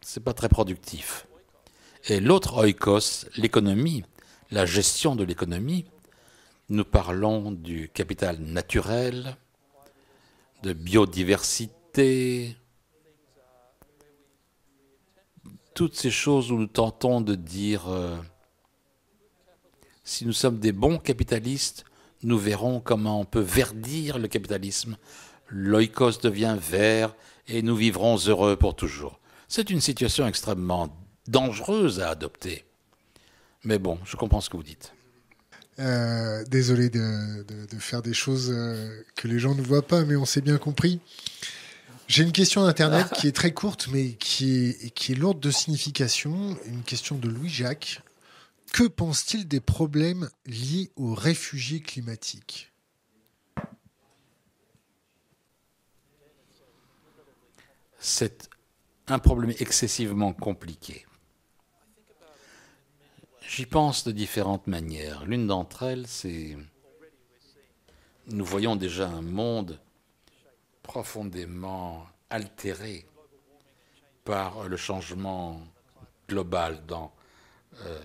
C'est pas très productif. Et l'autre oikos, l'économie, la gestion de l'économie, nous parlons du capital naturel, de biodiversité, toutes ces choses où nous tentons de dire euh, si nous sommes des bons capitalistes, nous verrons comment on peut verdir le capitalisme. L'oikos devient vert et nous vivrons heureux pour toujours. C'est une situation extrêmement dangereuse à adopter. Mais bon, je comprends ce que vous dites. Euh, désolé de, faire des choses euh, que les gens ne voient pas, mais on s'est bien compris. J'ai une question d'Internet qui est très courte, mais qui est, qui est lourde de signification. Une question de Louis Jacques. Que pense-t-il des problèmes liés aux réfugiés climatiques? C'est un problème excessivement compliqué. J'y pense de différentes manières. L'une d'entre elles, c'est... Nous voyons déjà un monde profondément altéré par le changement global dans euh,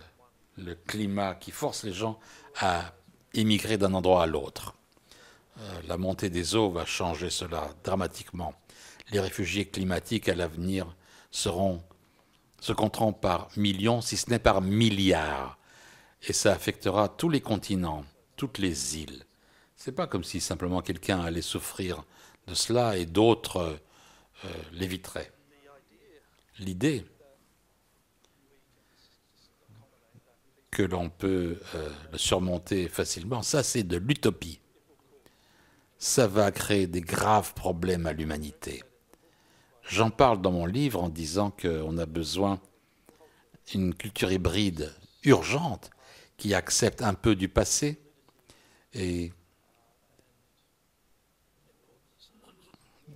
le climat qui force les gens à émigrer d'un endroit à l'autre. Euh, la montée des eaux va changer cela dramatiquement. Les réfugiés climatiques à l'avenir seront se compteront par millions, si ce n'est par milliards, et ça affectera tous les continents, toutes les îles. C'est pas comme si simplement quelqu'un allait souffrir de cela et d'autres euh, l'éviteraient. L'idée, que l'on peut euh, le surmonter facilement, ça c'est de l'utopie. Ça va créer des graves problèmes à l'humanité. J'en parle dans mon livre en disant qu'on a besoin d'une culture hybride urgente qui accepte un peu du passé et,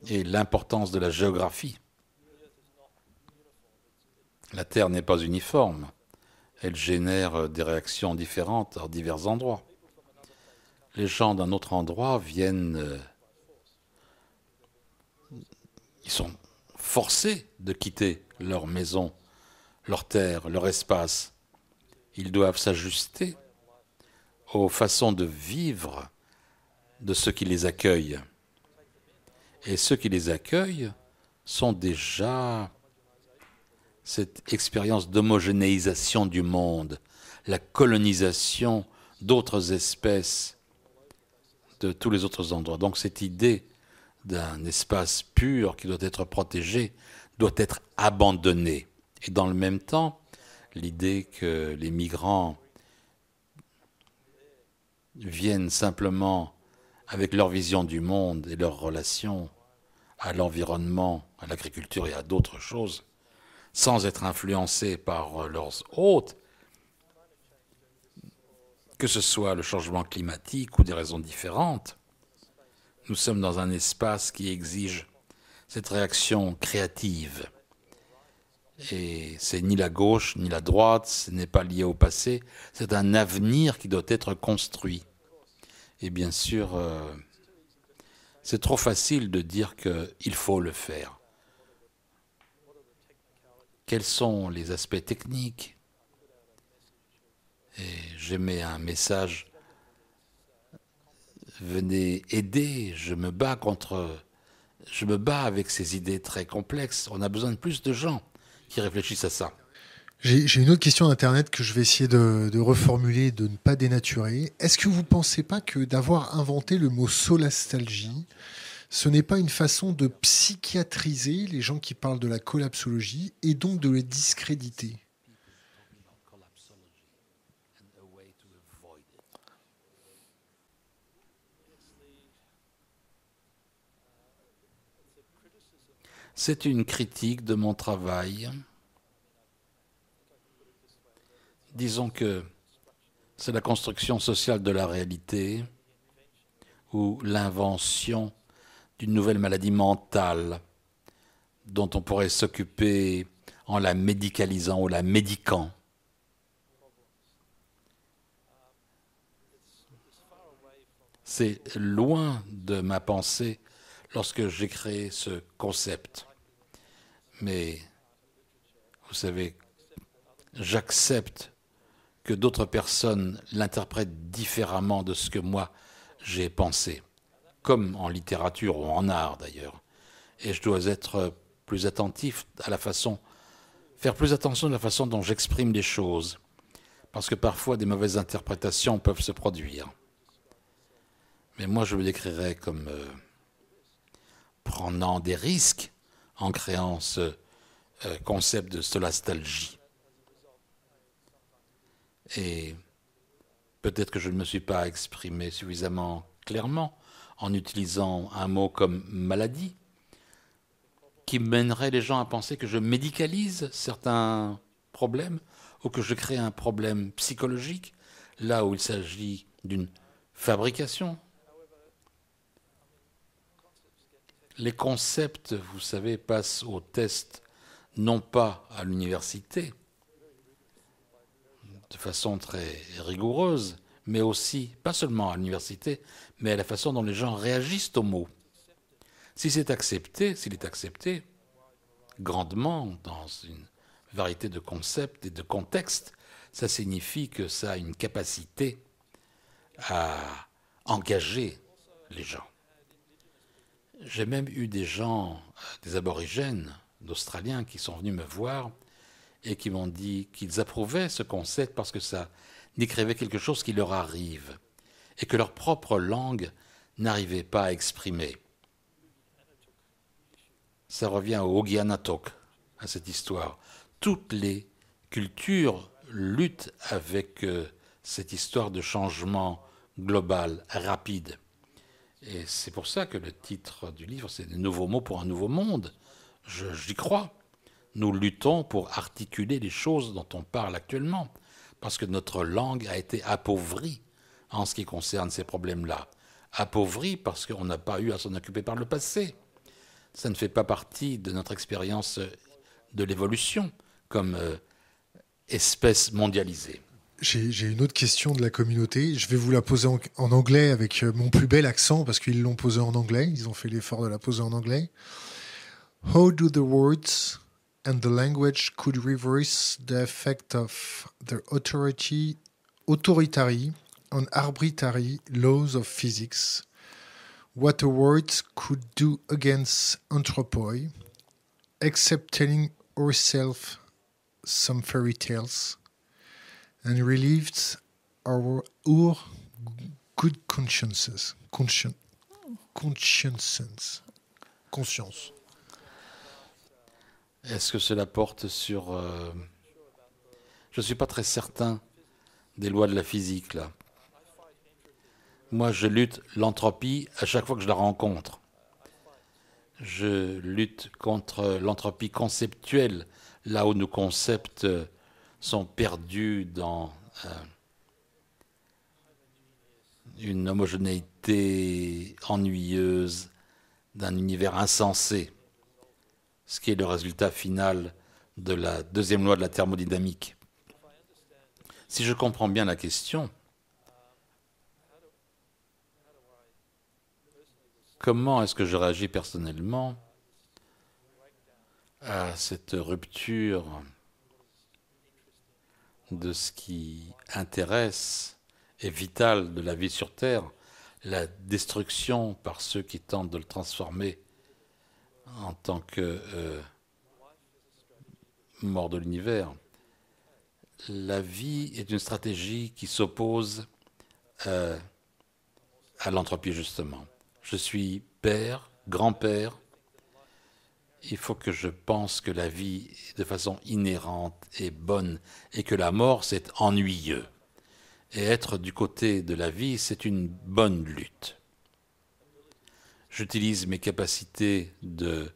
l'importance de la géographie. La Terre n'est pas uniforme. Elle génère des réactions différentes à divers endroits. Les gens d'un autre endroit viennent... Euh, ils sont forcés de quitter leur maison, leur terre, leur espace. Ils doivent s'ajuster aux façons de vivre de ceux qui les accueillent. Et ceux qui les accueillent sont déjà cette expérience d'homogénéisation du monde, la colonisation d'autres espèces de tous les autres endroits. Donc cette idée d'un espace pur qui doit être protégé doit être abandonnée. Et dans le même temps, l'idée que les migrants viennent simplement avec leur vision du monde et leur relation à l'environnement, à l'agriculture et à d'autres choses, sans être influencés par leurs hôtes, que ce soit le changement climatique ou des raisons différentes, nous sommes dans un espace qui exige cette réaction créative. Et c'est ni la gauche ni la droite, ce n'est pas lié au passé, c'est un avenir qui doit être construit. Et bien sûr, euh, c'est trop facile de dire qu'il faut le faire. Quels sont les aspects techniques? Et j'aimais un message venez aider, je me bats contre je me bats avec ces idées très complexes. On a besoin de plus de gens qui réfléchissent à ça. J'ai une autre question d'Internet que je vais essayer de, de, reformuler, de ne pas dénaturer. Est-ce que vous ne pensez pas que d'avoir inventé le mot solastalgie, ce n'est pas une façon de psychiatriser les gens qui parlent de la collapsologie et donc de les discréditer? C'est une critique de mon travail. Disons que c'est la construction sociale de la réalité ou l'invention d'une nouvelle maladie mentale dont on pourrait s'occuper en la médicalisant ou la médiquant. C'est loin de ma pensée lorsque j'ai créé ce concept. Mais vous savez, j'accepte que d'autres personnes l'interprètent différemment de ce que moi j'ai pensé, comme en littérature ou en art d'ailleurs. Et je dois être plus attentif à la façon, faire plus attention à la façon dont j'exprime les choses, parce que parfois des mauvaises interprétations peuvent se produire. Mais moi je me décrirais comme euh, prenant des risques en créant ce euh, concept de solastalgie. Et peut-être que je ne me suis pas exprimé suffisamment clairement en utilisant un mot comme maladie, qui mènerait les gens à penser que je médicalise certains problèmes ou que je crée un problème psychologique, là où il s'agit d'une fabrication les concepts, vous savez, passent au test non pas à l'université, de façon très rigoureuse, mais aussi, pas seulement à l'université, mais à la façon dont les gens réagissent aux mots. Si c'est accepté, s'il est accepté grandement dans une variété de concepts et de contextes, ça signifie que ça a une capacité à engager les gens. J'ai même eu des gens, des aborigènes d'Australiens qui sont venus me voir et qui m'ont dit qu'ils approuvaient ce concept parce que ça décrivait quelque chose qui leur arrive et que leur propre langue n'arrivait pas à exprimer. Ça revient au Ogianatok, à cette histoire. Toutes les cultures lutte avec euh, cette histoire de changement global, rapide. Et c'est pour ça que le titre du livre, c'est Des nouveaux mots pour un nouveau monde. J'y crois. Nous luttons pour articuler les choses dont on parle actuellement, parce que notre langue a été appauvrie en ce qui concerne ces problèmes-là. Appauvrie parce qu'on n'a pas eu à s'en occuper par le passé. Ça ne fait pas partie de notre expérience de l'évolution comme euh, espèce mondialisée. J'ai une autre question de la communauté. Je vais vous la poser en, en anglais avec euh, mon plus bel accent parce qu'ils l'ont posée en anglais. Ils ont fait l'effort de la poser en anglais. How do the words and the language could reverse the effect of the authority, authoritary and arbitrary laws of physics? What the words could do against anthropoi, except telling ourselves some fairy tales? And relieved our, our good consciences. Conscien. Conscience. Est-ce que cela porte sur... Euh, je ne suis pas très certain des lois de la physique, là. Moi, je lutte l'entropie à chaque fois que je la rencontre. Je lutte contre l'entropie conceptuelle, là où nos concepts sont perdus dans euh, une homogénéité ennuyeuse d'un univers insensé, ce qui est le résultat final de la deuxième loi de la thermodynamique. Si je comprends bien la question, comment est-ce que je réagis personnellement à cette rupture de ce qui intéresse et vital de la vie sur Terre, la destruction par ceux qui tentent de le transformer en tant que euh, mort de l'univers. La vie est une stratégie qui s'oppose euh, à l'entropie, justement. Je suis père, grand-père, il faut que je pense que la vie, de façon inhérente, est bonne et que la mort, c'est ennuyeux. Et être du côté de la vie, c'est une bonne lutte. J'utilise mes capacités de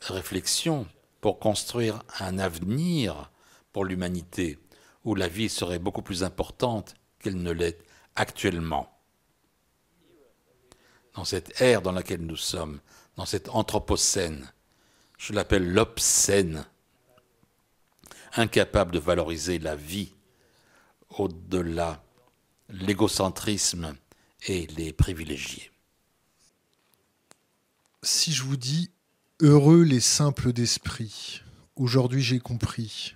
réflexion pour construire un avenir pour l'humanité où la vie serait beaucoup plus importante qu'elle ne l'est actuellement. Dans cette ère dans laquelle nous sommes, dans cette anthropocène, je l'appelle l'obscène, incapable de valoriser la vie au-delà l'égocentrisme et les privilégiés. Si je vous dis heureux les simples d'esprit, aujourd'hui j'ai compris.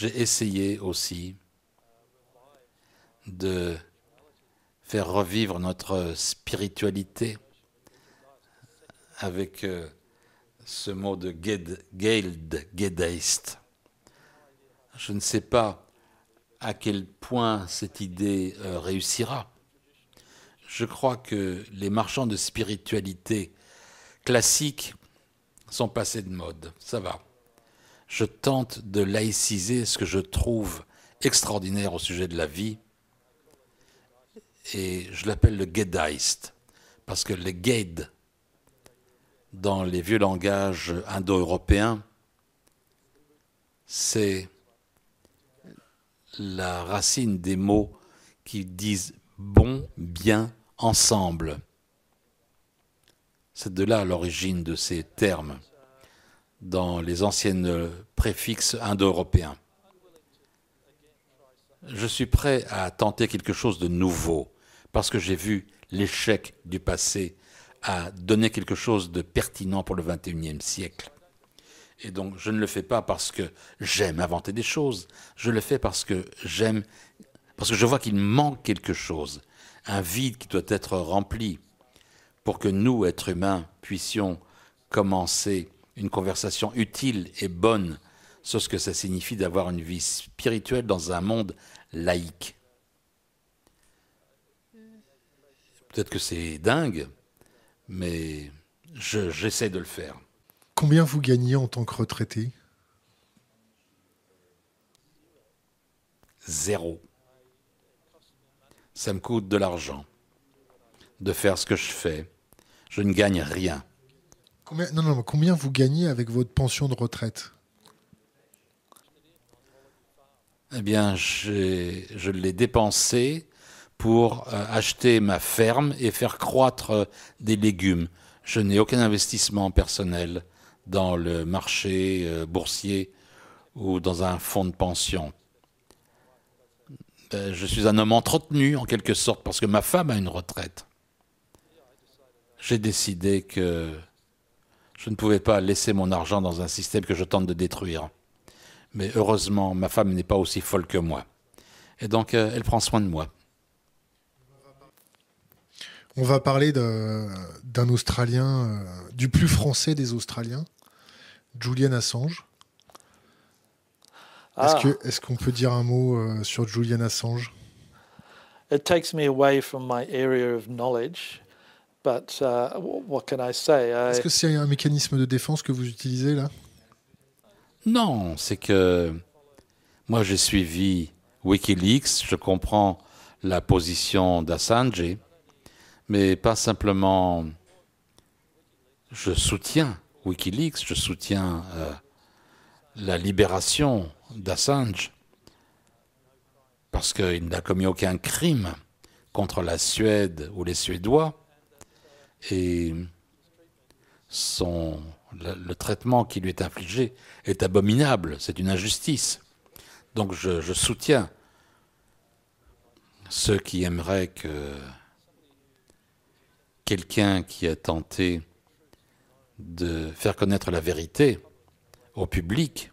J'ai essayé aussi de faire revivre notre spiritualité avec euh, ce mot de Geld, Gedeist. Je ne sais pas à quel point cette idée euh, réussira. Je crois que les marchands de spiritualité classiques sont passés de mode. Ça va je tente de laïciser ce que je trouve extraordinaire au sujet de la vie, et je l'appelle le Gedaist, parce que le Ged, dans les vieux langages indo-européens, c'est la racine des mots qui disent bon, bien, ensemble. C'est de là l'origine de ces termes dans les anciennes préfixes indo-européens. Je suis prêt à tenter quelque chose de nouveau parce que j'ai vu l'échec du passé à donner quelque chose de pertinent pour le XXIe siècle. Et donc je ne le fais pas parce que j'aime inventer des choses, je le fais parce que j'aime, parce que je vois qu'il manque quelque chose, un vide qui doit être rempli pour que nous, êtres humains, puissions commencer une conversation utile et bonne sur ce que ça signifie d'avoir une vie spirituelle dans un monde laïque. Peut-être que c'est dingue, mais j'essaie de le faire. Combien vous gagnez en tant que retraité? Zéro. Ça me coûte de l'argent de faire ce que je fais. Je ne gagne rien. Combien, non, non, combien vous gagnez avec votre pension de retraite? Eh bien, je l'ai dépensé pour euh, acheter ma ferme et faire croître euh, des légumes. Je n'ai aucun investissement personnel dans le marché euh, boursier ou dans un fonds de pension. Je suis un homme entretenu en quelque sorte parce que ma femme a une retraite. J'ai décidé que je ne pouvais pas laisser mon argent dans un système que je tente de détruire. Mais heureusement, ma femme n'est pas aussi folle que moi. Et donc, elle prend soin de moi. On va parler d'un Australien, euh, du plus français des Australiens, Julian Assange. Est-ce qu'on peut dire un mot euh, sur Julian Assange? It takes me away from my area of knowledge, but uh, what can I say? Est-ce que c'est un mécanisme de défense que vous utilisez là? Non, c'est que moi j'ai suivi WikiLeaks, je comprends la position d'Assange mais pas simplement je soutiens Wikileaks, je soutiens euh, la libération d'Assange, parce qu'il n'a commis aucun crime contre la Suède ou les Suédois, et le, traitement qui lui est infligé est abominable, c'est une injustice. Donc je soutiens ceux qui aimeraient que quelqu'un qui a tenté de faire connaître la vérité au public,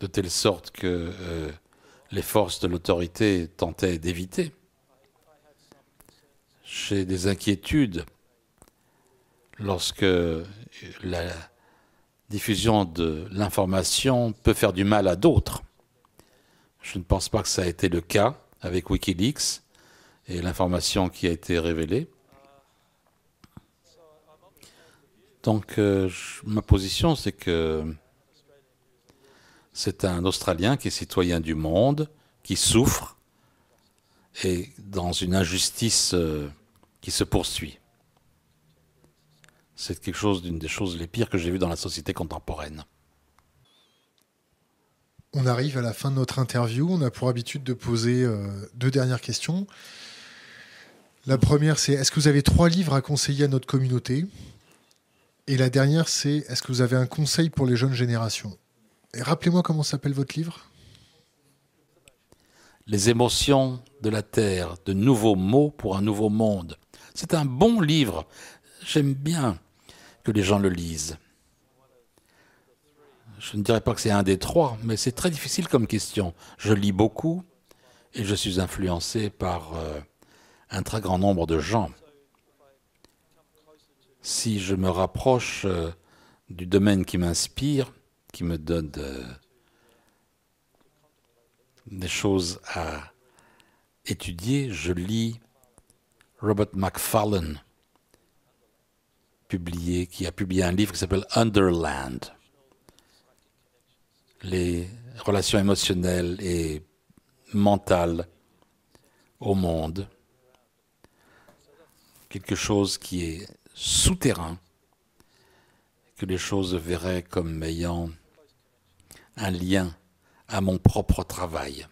de telle sorte que euh, les forces de l'autorité tentaient d'éviter. J'ai des inquiétudes lorsque la diffusion de l'information peut faire du mal à d'autres. Je ne pense pas que ça a été le cas avec Wikileaks et l'information qui a été révélée. Donc euh, ma position, c'est que c'est un Australien qui est citoyen du monde, qui souffre et dans une injustice euh, qui se poursuit. C'est quelque chose d'une des choses les pires que j'ai vues dans la société contemporaine. On arrive à la fin de notre interview. On a pour habitude de poser euh, deux dernières questions. La première, c'est est-ce que vous avez trois livres à conseiller à notre communauté? Et la dernière, c'est est-ce que vous avez un conseil pour les jeunes générations? Rappelez-moi comment s'appelle votre livre Les émotions de la Terre, de nouveaux mots pour un nouveau monde. C'est un bon livre. J'aime bien que les gens le lisent. Je ne dirais pas que c'est un des trois, mais c'est très difficile comme question. Je lis beaucoup et je suis influencé par euh, un très grand nombre de gens. Si je me rapproche euh, du domaine qui m'inspire, qui me donne des choses à étudier, je lis Robert McFarlane, publié, qui a publié un livre qui s'appelle Underland. Les relations émotionnelles et mentales au monde, quelque chose qui est souterrain, que les choses verraient comme ayant un lien à mon propre travail.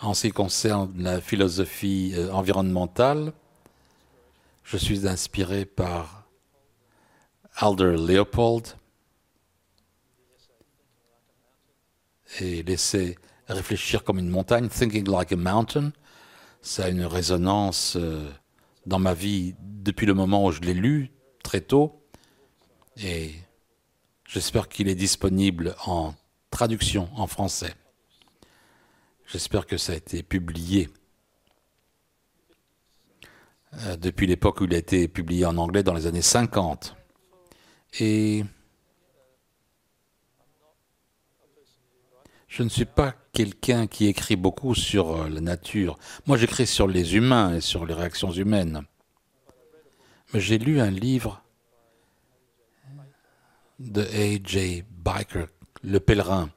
En ce qui concerne la philosophie euh, environnementale, je suis inspiré par Alder Leopold, et laisser réfléchir comme une montagne, thinking like a mountain, ça a une résonance euh, dans ma vie depuis le moment où je l'ai lu, très tôt, et j'espère qu'il est disponible en traduction en français. J'espère que ça a été publié euh, depuis l'époque où il a été publié en anglais dans les années 50. Et Je ne suis pas quelqu'un qui écrit beaucoup sur euh, la nature. Moi, j'écris sur les humains et sur les réactions humaines. Mais j'ai lu un livre de A.J. Biker, Le pèlerin,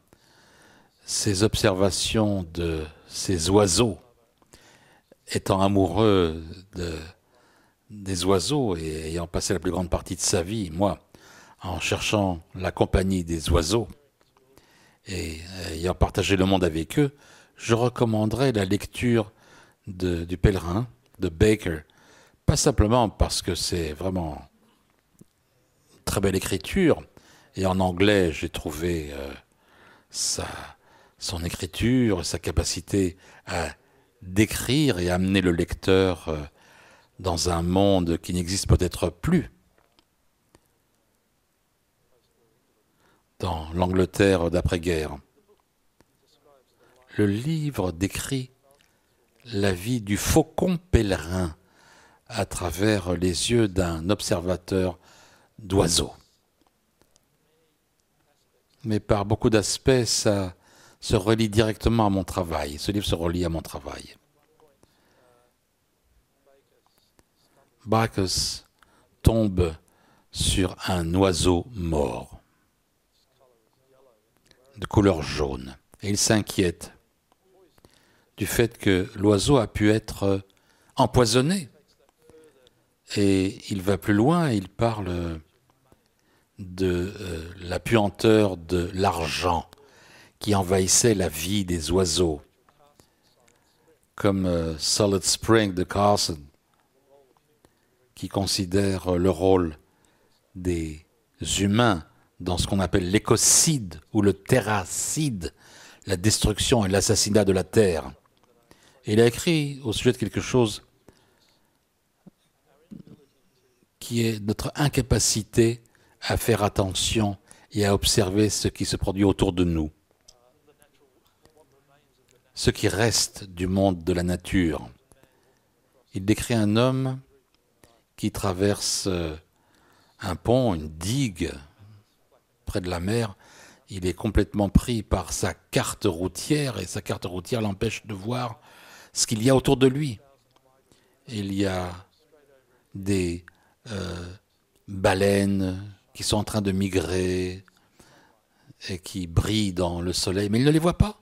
ses observations de ces oiseaux, étant amoureux de, des oiseaux et ayant passé la plus grande partie de sa vie, moi, en cherchant la compagnie des oiseaux et ayant partagé le monde avec eux, je recommanderais la lecture du pèlerin de Baker, pas simplement parce que c'est vraiment très belle écriture, et en anglais j'ai trouvé euh, son écriture, sa capacité à décrire et amener le lecteur euh, dans un monde qui n'existe peut-être plus. Dans l'Angleterre d'après-guerre. Le livre décrit la vie du faucon pèlerin à travers les yeux d'un observateur d'oiseaux. Mais par beaucoup d'aspects, ça se relie directement à mon travail. Ce livre se relie à mon travail. Bacchus tombe sur un oiseau mort de couleur jaune et il s'inquiète du fait que l'oiseau a pu être empoisonné. Et il va plus loin, il parle de euh, la puanteur de l'argent qui envahissait la vie des oiseaux, comme euh, Solid Spring de Carson, qui considère le rôle des humains dans ce qu'on appelle l'écocide ou le terracide, la destruction et l'assassinat de la terre. Il a écrit au sujet de quelque chose qui est notre incapacité à faire attention et à observer ce qui se produit autour de nous, ce qui reste du monde de la nature. Il décrit un homme qui traverse un pont, une digue près de la mer. Il est complètement pris par sa carte routière et sa carte routière l'empêche de voir ce qu'il y a autour de lui. Il y a des euh, baleines qui sont en train de migrer et qui brillent dans le soleil, mais il ne les voit pas.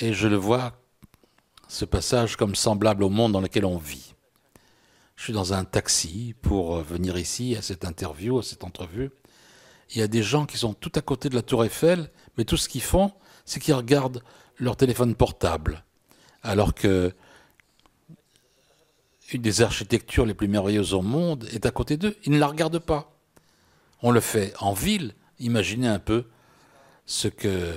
Et je le vois, ce passage, comme semblable au monde dans lequel on vit. Je suis dans un taxi pour venir ici à cette interview, à cette entrevue. Il y a des gens qui sont tout à côté de la tour Eiffel, mais tout ce qu'ils font, c'est qu'ils regardent leur téléphone portable. Alors que une des architectures les plus merveilleuses au monde est à côté d'eux. Ils ne la regardent pas. On le fait en ville. Imaginez un peu ce que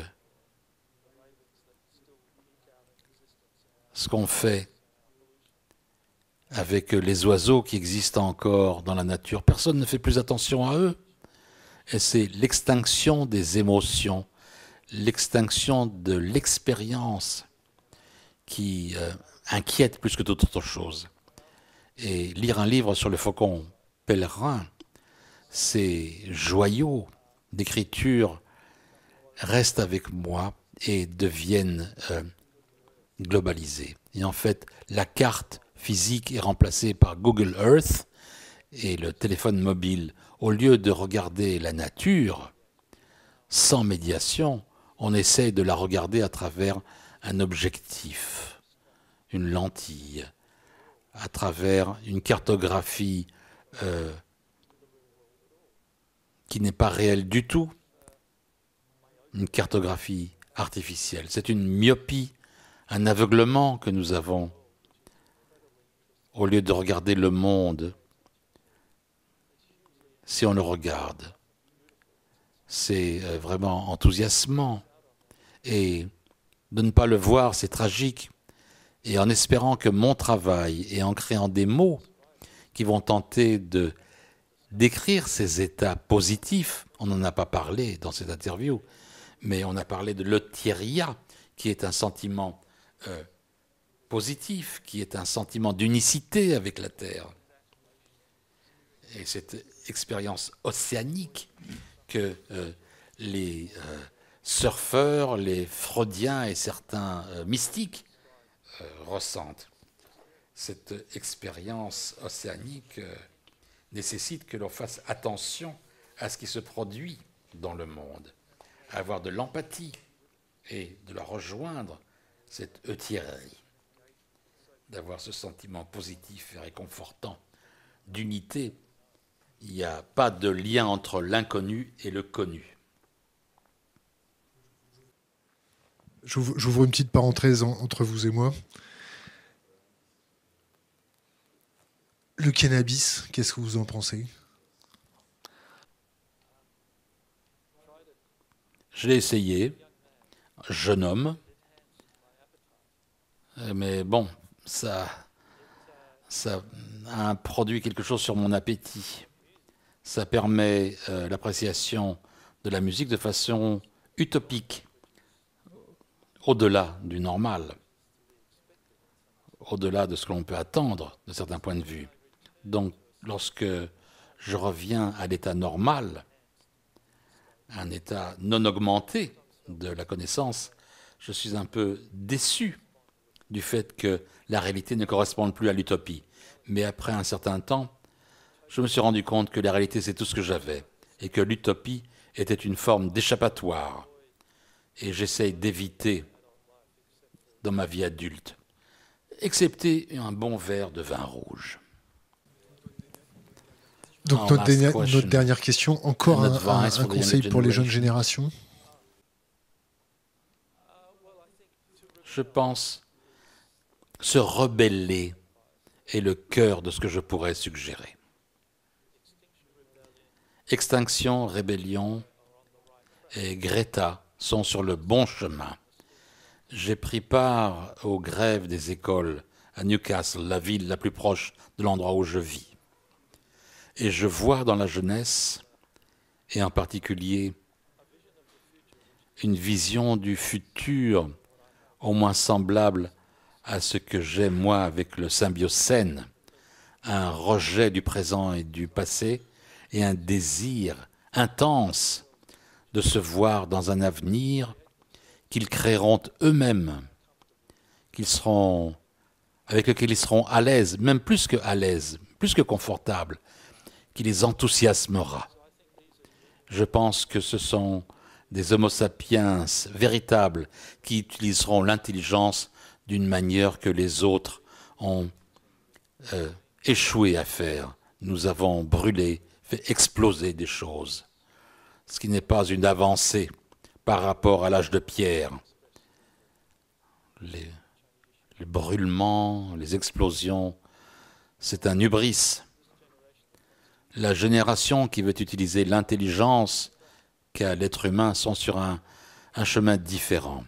ce qu'on fait avec les oiseaux qui existent encore dans la nature. Personne ne fait plus attention à eux. Et c'est l'extinction des émotions, l'extinction de l'expérience qui euh, inquiète plus que toute autre chose et lire un livre sur le faucon pèlerin, ces joyaux d'écriture restent avec moi et deviennent euh, globalisés. Et en fait, la carte physique est remplacée par Google Earth et le téléphone mobile. Au lieu de regarder la nature sans médiation, on essaie de la regarder à travers un objectif, une lentille, à travers une cartographie euh, qui n'est pas réelle du tout, une cartographie artificielle. C'est une myopie, un aveuglement que nous avons au lieu de regarder le monde. Si on le regarde, c'est euh, vraiment enthousiasmant. Et de ne pas le voir, c'est tragique et en espérant que mon travail et en créant des mots qui vont tenter de décrire ces états positifs, on n'en a pas parlé dans cette interview, mais on a parlé de l'otiéria, qui est un sentiment euh, positif, qui est un sentiment d'unicité avec la Terre. Et cette expérience océanique que euh, les euh, surfeurs, les freudiens et certains mystiques ressentent. Cette expérience océanique euh, nécessite que l'on fasse attention à ce qui se produit dans le monde, avoir de l'empathie et de la rejoindre, cette euthiérie, d'avoir ce sentiment positif et réconfortant d'unité. Il n'y a pas de lien entre l'inconnu et le connu. J'ouvre une petite parenthèse entre vous et moi. Le cannabis, qu'est-ce que vous en pensez? Je l'ai essayé, jeune homme, mais bon, ça, ça a produit quelque chose sur mon appétit. Ça permet euh, l'appréciation de la musique de façon utopique au-delà du normal, au-delà de ce que l'on peut attendre de certains points de vue. Donc, lorsque je reviens à l'état normal, un état non augmenté de la connaissance, je suis un peu déçu du fait que la réalité ne corresponde plus à l'utopie. Mais après un certain temps, je me suis rendu compte que la réalité, c'est tout ce que j'avais, et que l'utopie était une forme d'échappatoire. Et j'essaye d'éviter dans ma vie adulte, excepté un bon verre de vin rouge. Donc notre dernière, question, encore un, conseil pour les jeunes générations? Je pense se rebeller est le cœur de ce que je pourrais suggérer. Extinction, rébellion et Greta sont sur le bon chemin j'ai pris part aux grèves des écoles à Newcastle, la ville la plus proche de l'endroit où je vis. Et je vois dans la jeunesse, et en particulier une vision du futur au moins semblable à ce que j'ai moi avec le symbiocène, un rejet du présent et du passé et un désir intense de se voir dans un avenir qu'ils créeront eux-mêmes, qu'ils seront, avec lequel ils seront à l'aise, même plus que à l'aise, plus que confortables, qui les enthousiasmera. Je pense que ce sont des Homo sapiens véritables qui utiliseront l'intelligence d'une manière que les autres ont euh, échoué à faire. Nous avons brûlé, fait exploser des choses, ce qui n'est pas une avancée par rapport à l'âge de pierre. Les, brûlements, les explosions, c'est un hubris. La génération qui veut utiliser l'intelligence qu'a l'être humain sont sur un, un chemin différent.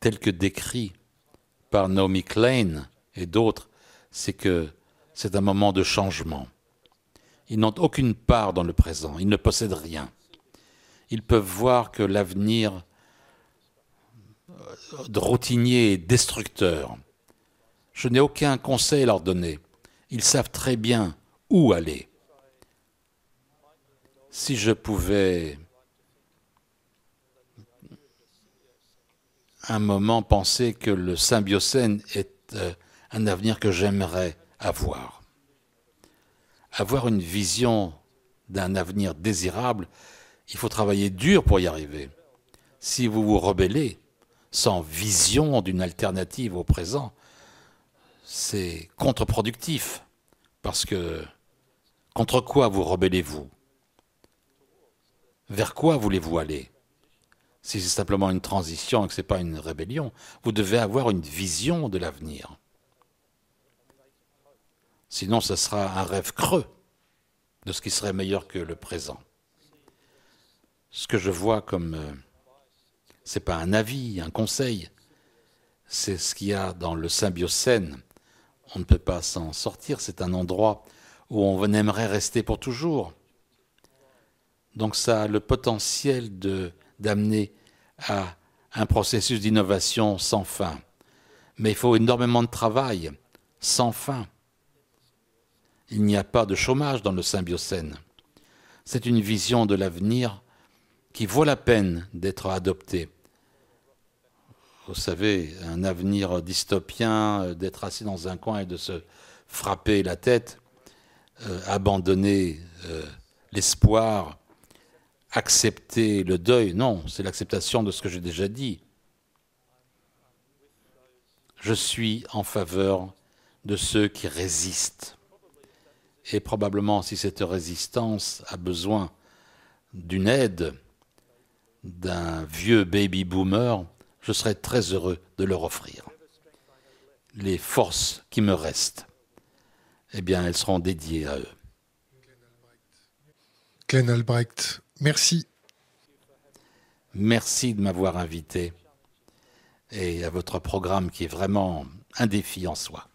Tel que décrit par Naomi Klein et d'autres, c'est que c'est un moment de changement. Ils n'ont aucune part dans le présent, ils ne possèdent rien ils peuvent voir que l'avenir de routinier est destructeur. Je n'ai aucun conseil à leur donner. Ils savent très bien où aller. Si je pouvais un moment penser que le symbiocène est euh, un avenir que j'aimerais avoir. Avoir une vision d'un avenir désirable, il faut travailler dur pour y arriver. Si vous vous rebellez sans vision d'une alternative au présent, c'est contre-productif. Parce que contre quoi vous rebellez-vous? Vers quoi voulez-vous aller? Si c'est simplement une transition et que ce n'est pas une rébellion, vous devez avoir une vision de l'avenir. Sinon, ce sera un rêve creux de ce qui serait meilleur que le présent ce que je vois comme euh, c'est pas un avis, un conseil, c'est ce qu'il y a dans le symbiocène. On ne peut pas s'en sortir, c'est un endroit où on aimerait rester pour toujours. Donc ça a le potentiel d'amener à un processus d'innovation sans fin. Mais il faut énormément de travail, sans fin. Il n'y a pas de chômage dans le symbiocène. C'est une vision de l'avenir qui vaut la peine d'être adopté. Vous savez, un avenir dystopien, euh, d'être assis dans un coin et de se frapper la tête, euh, abandonner euh, l'espoir, accepter le deuil, non, c'est l'acceptation de ce que j'ai déjà dit. Je suis en faveur de ceux qui résistent. Et probablement, si cette résistance a besoin d'une aide, d'un vieux baby boomer, je serai très heureux de leur offrir. Les forces qui me restent, eh bien, elles seront dédiées à eux. Glenn Albrecht, merci. Merci de m'avoir invité et à votre programme qui est vraiment un défi en soi.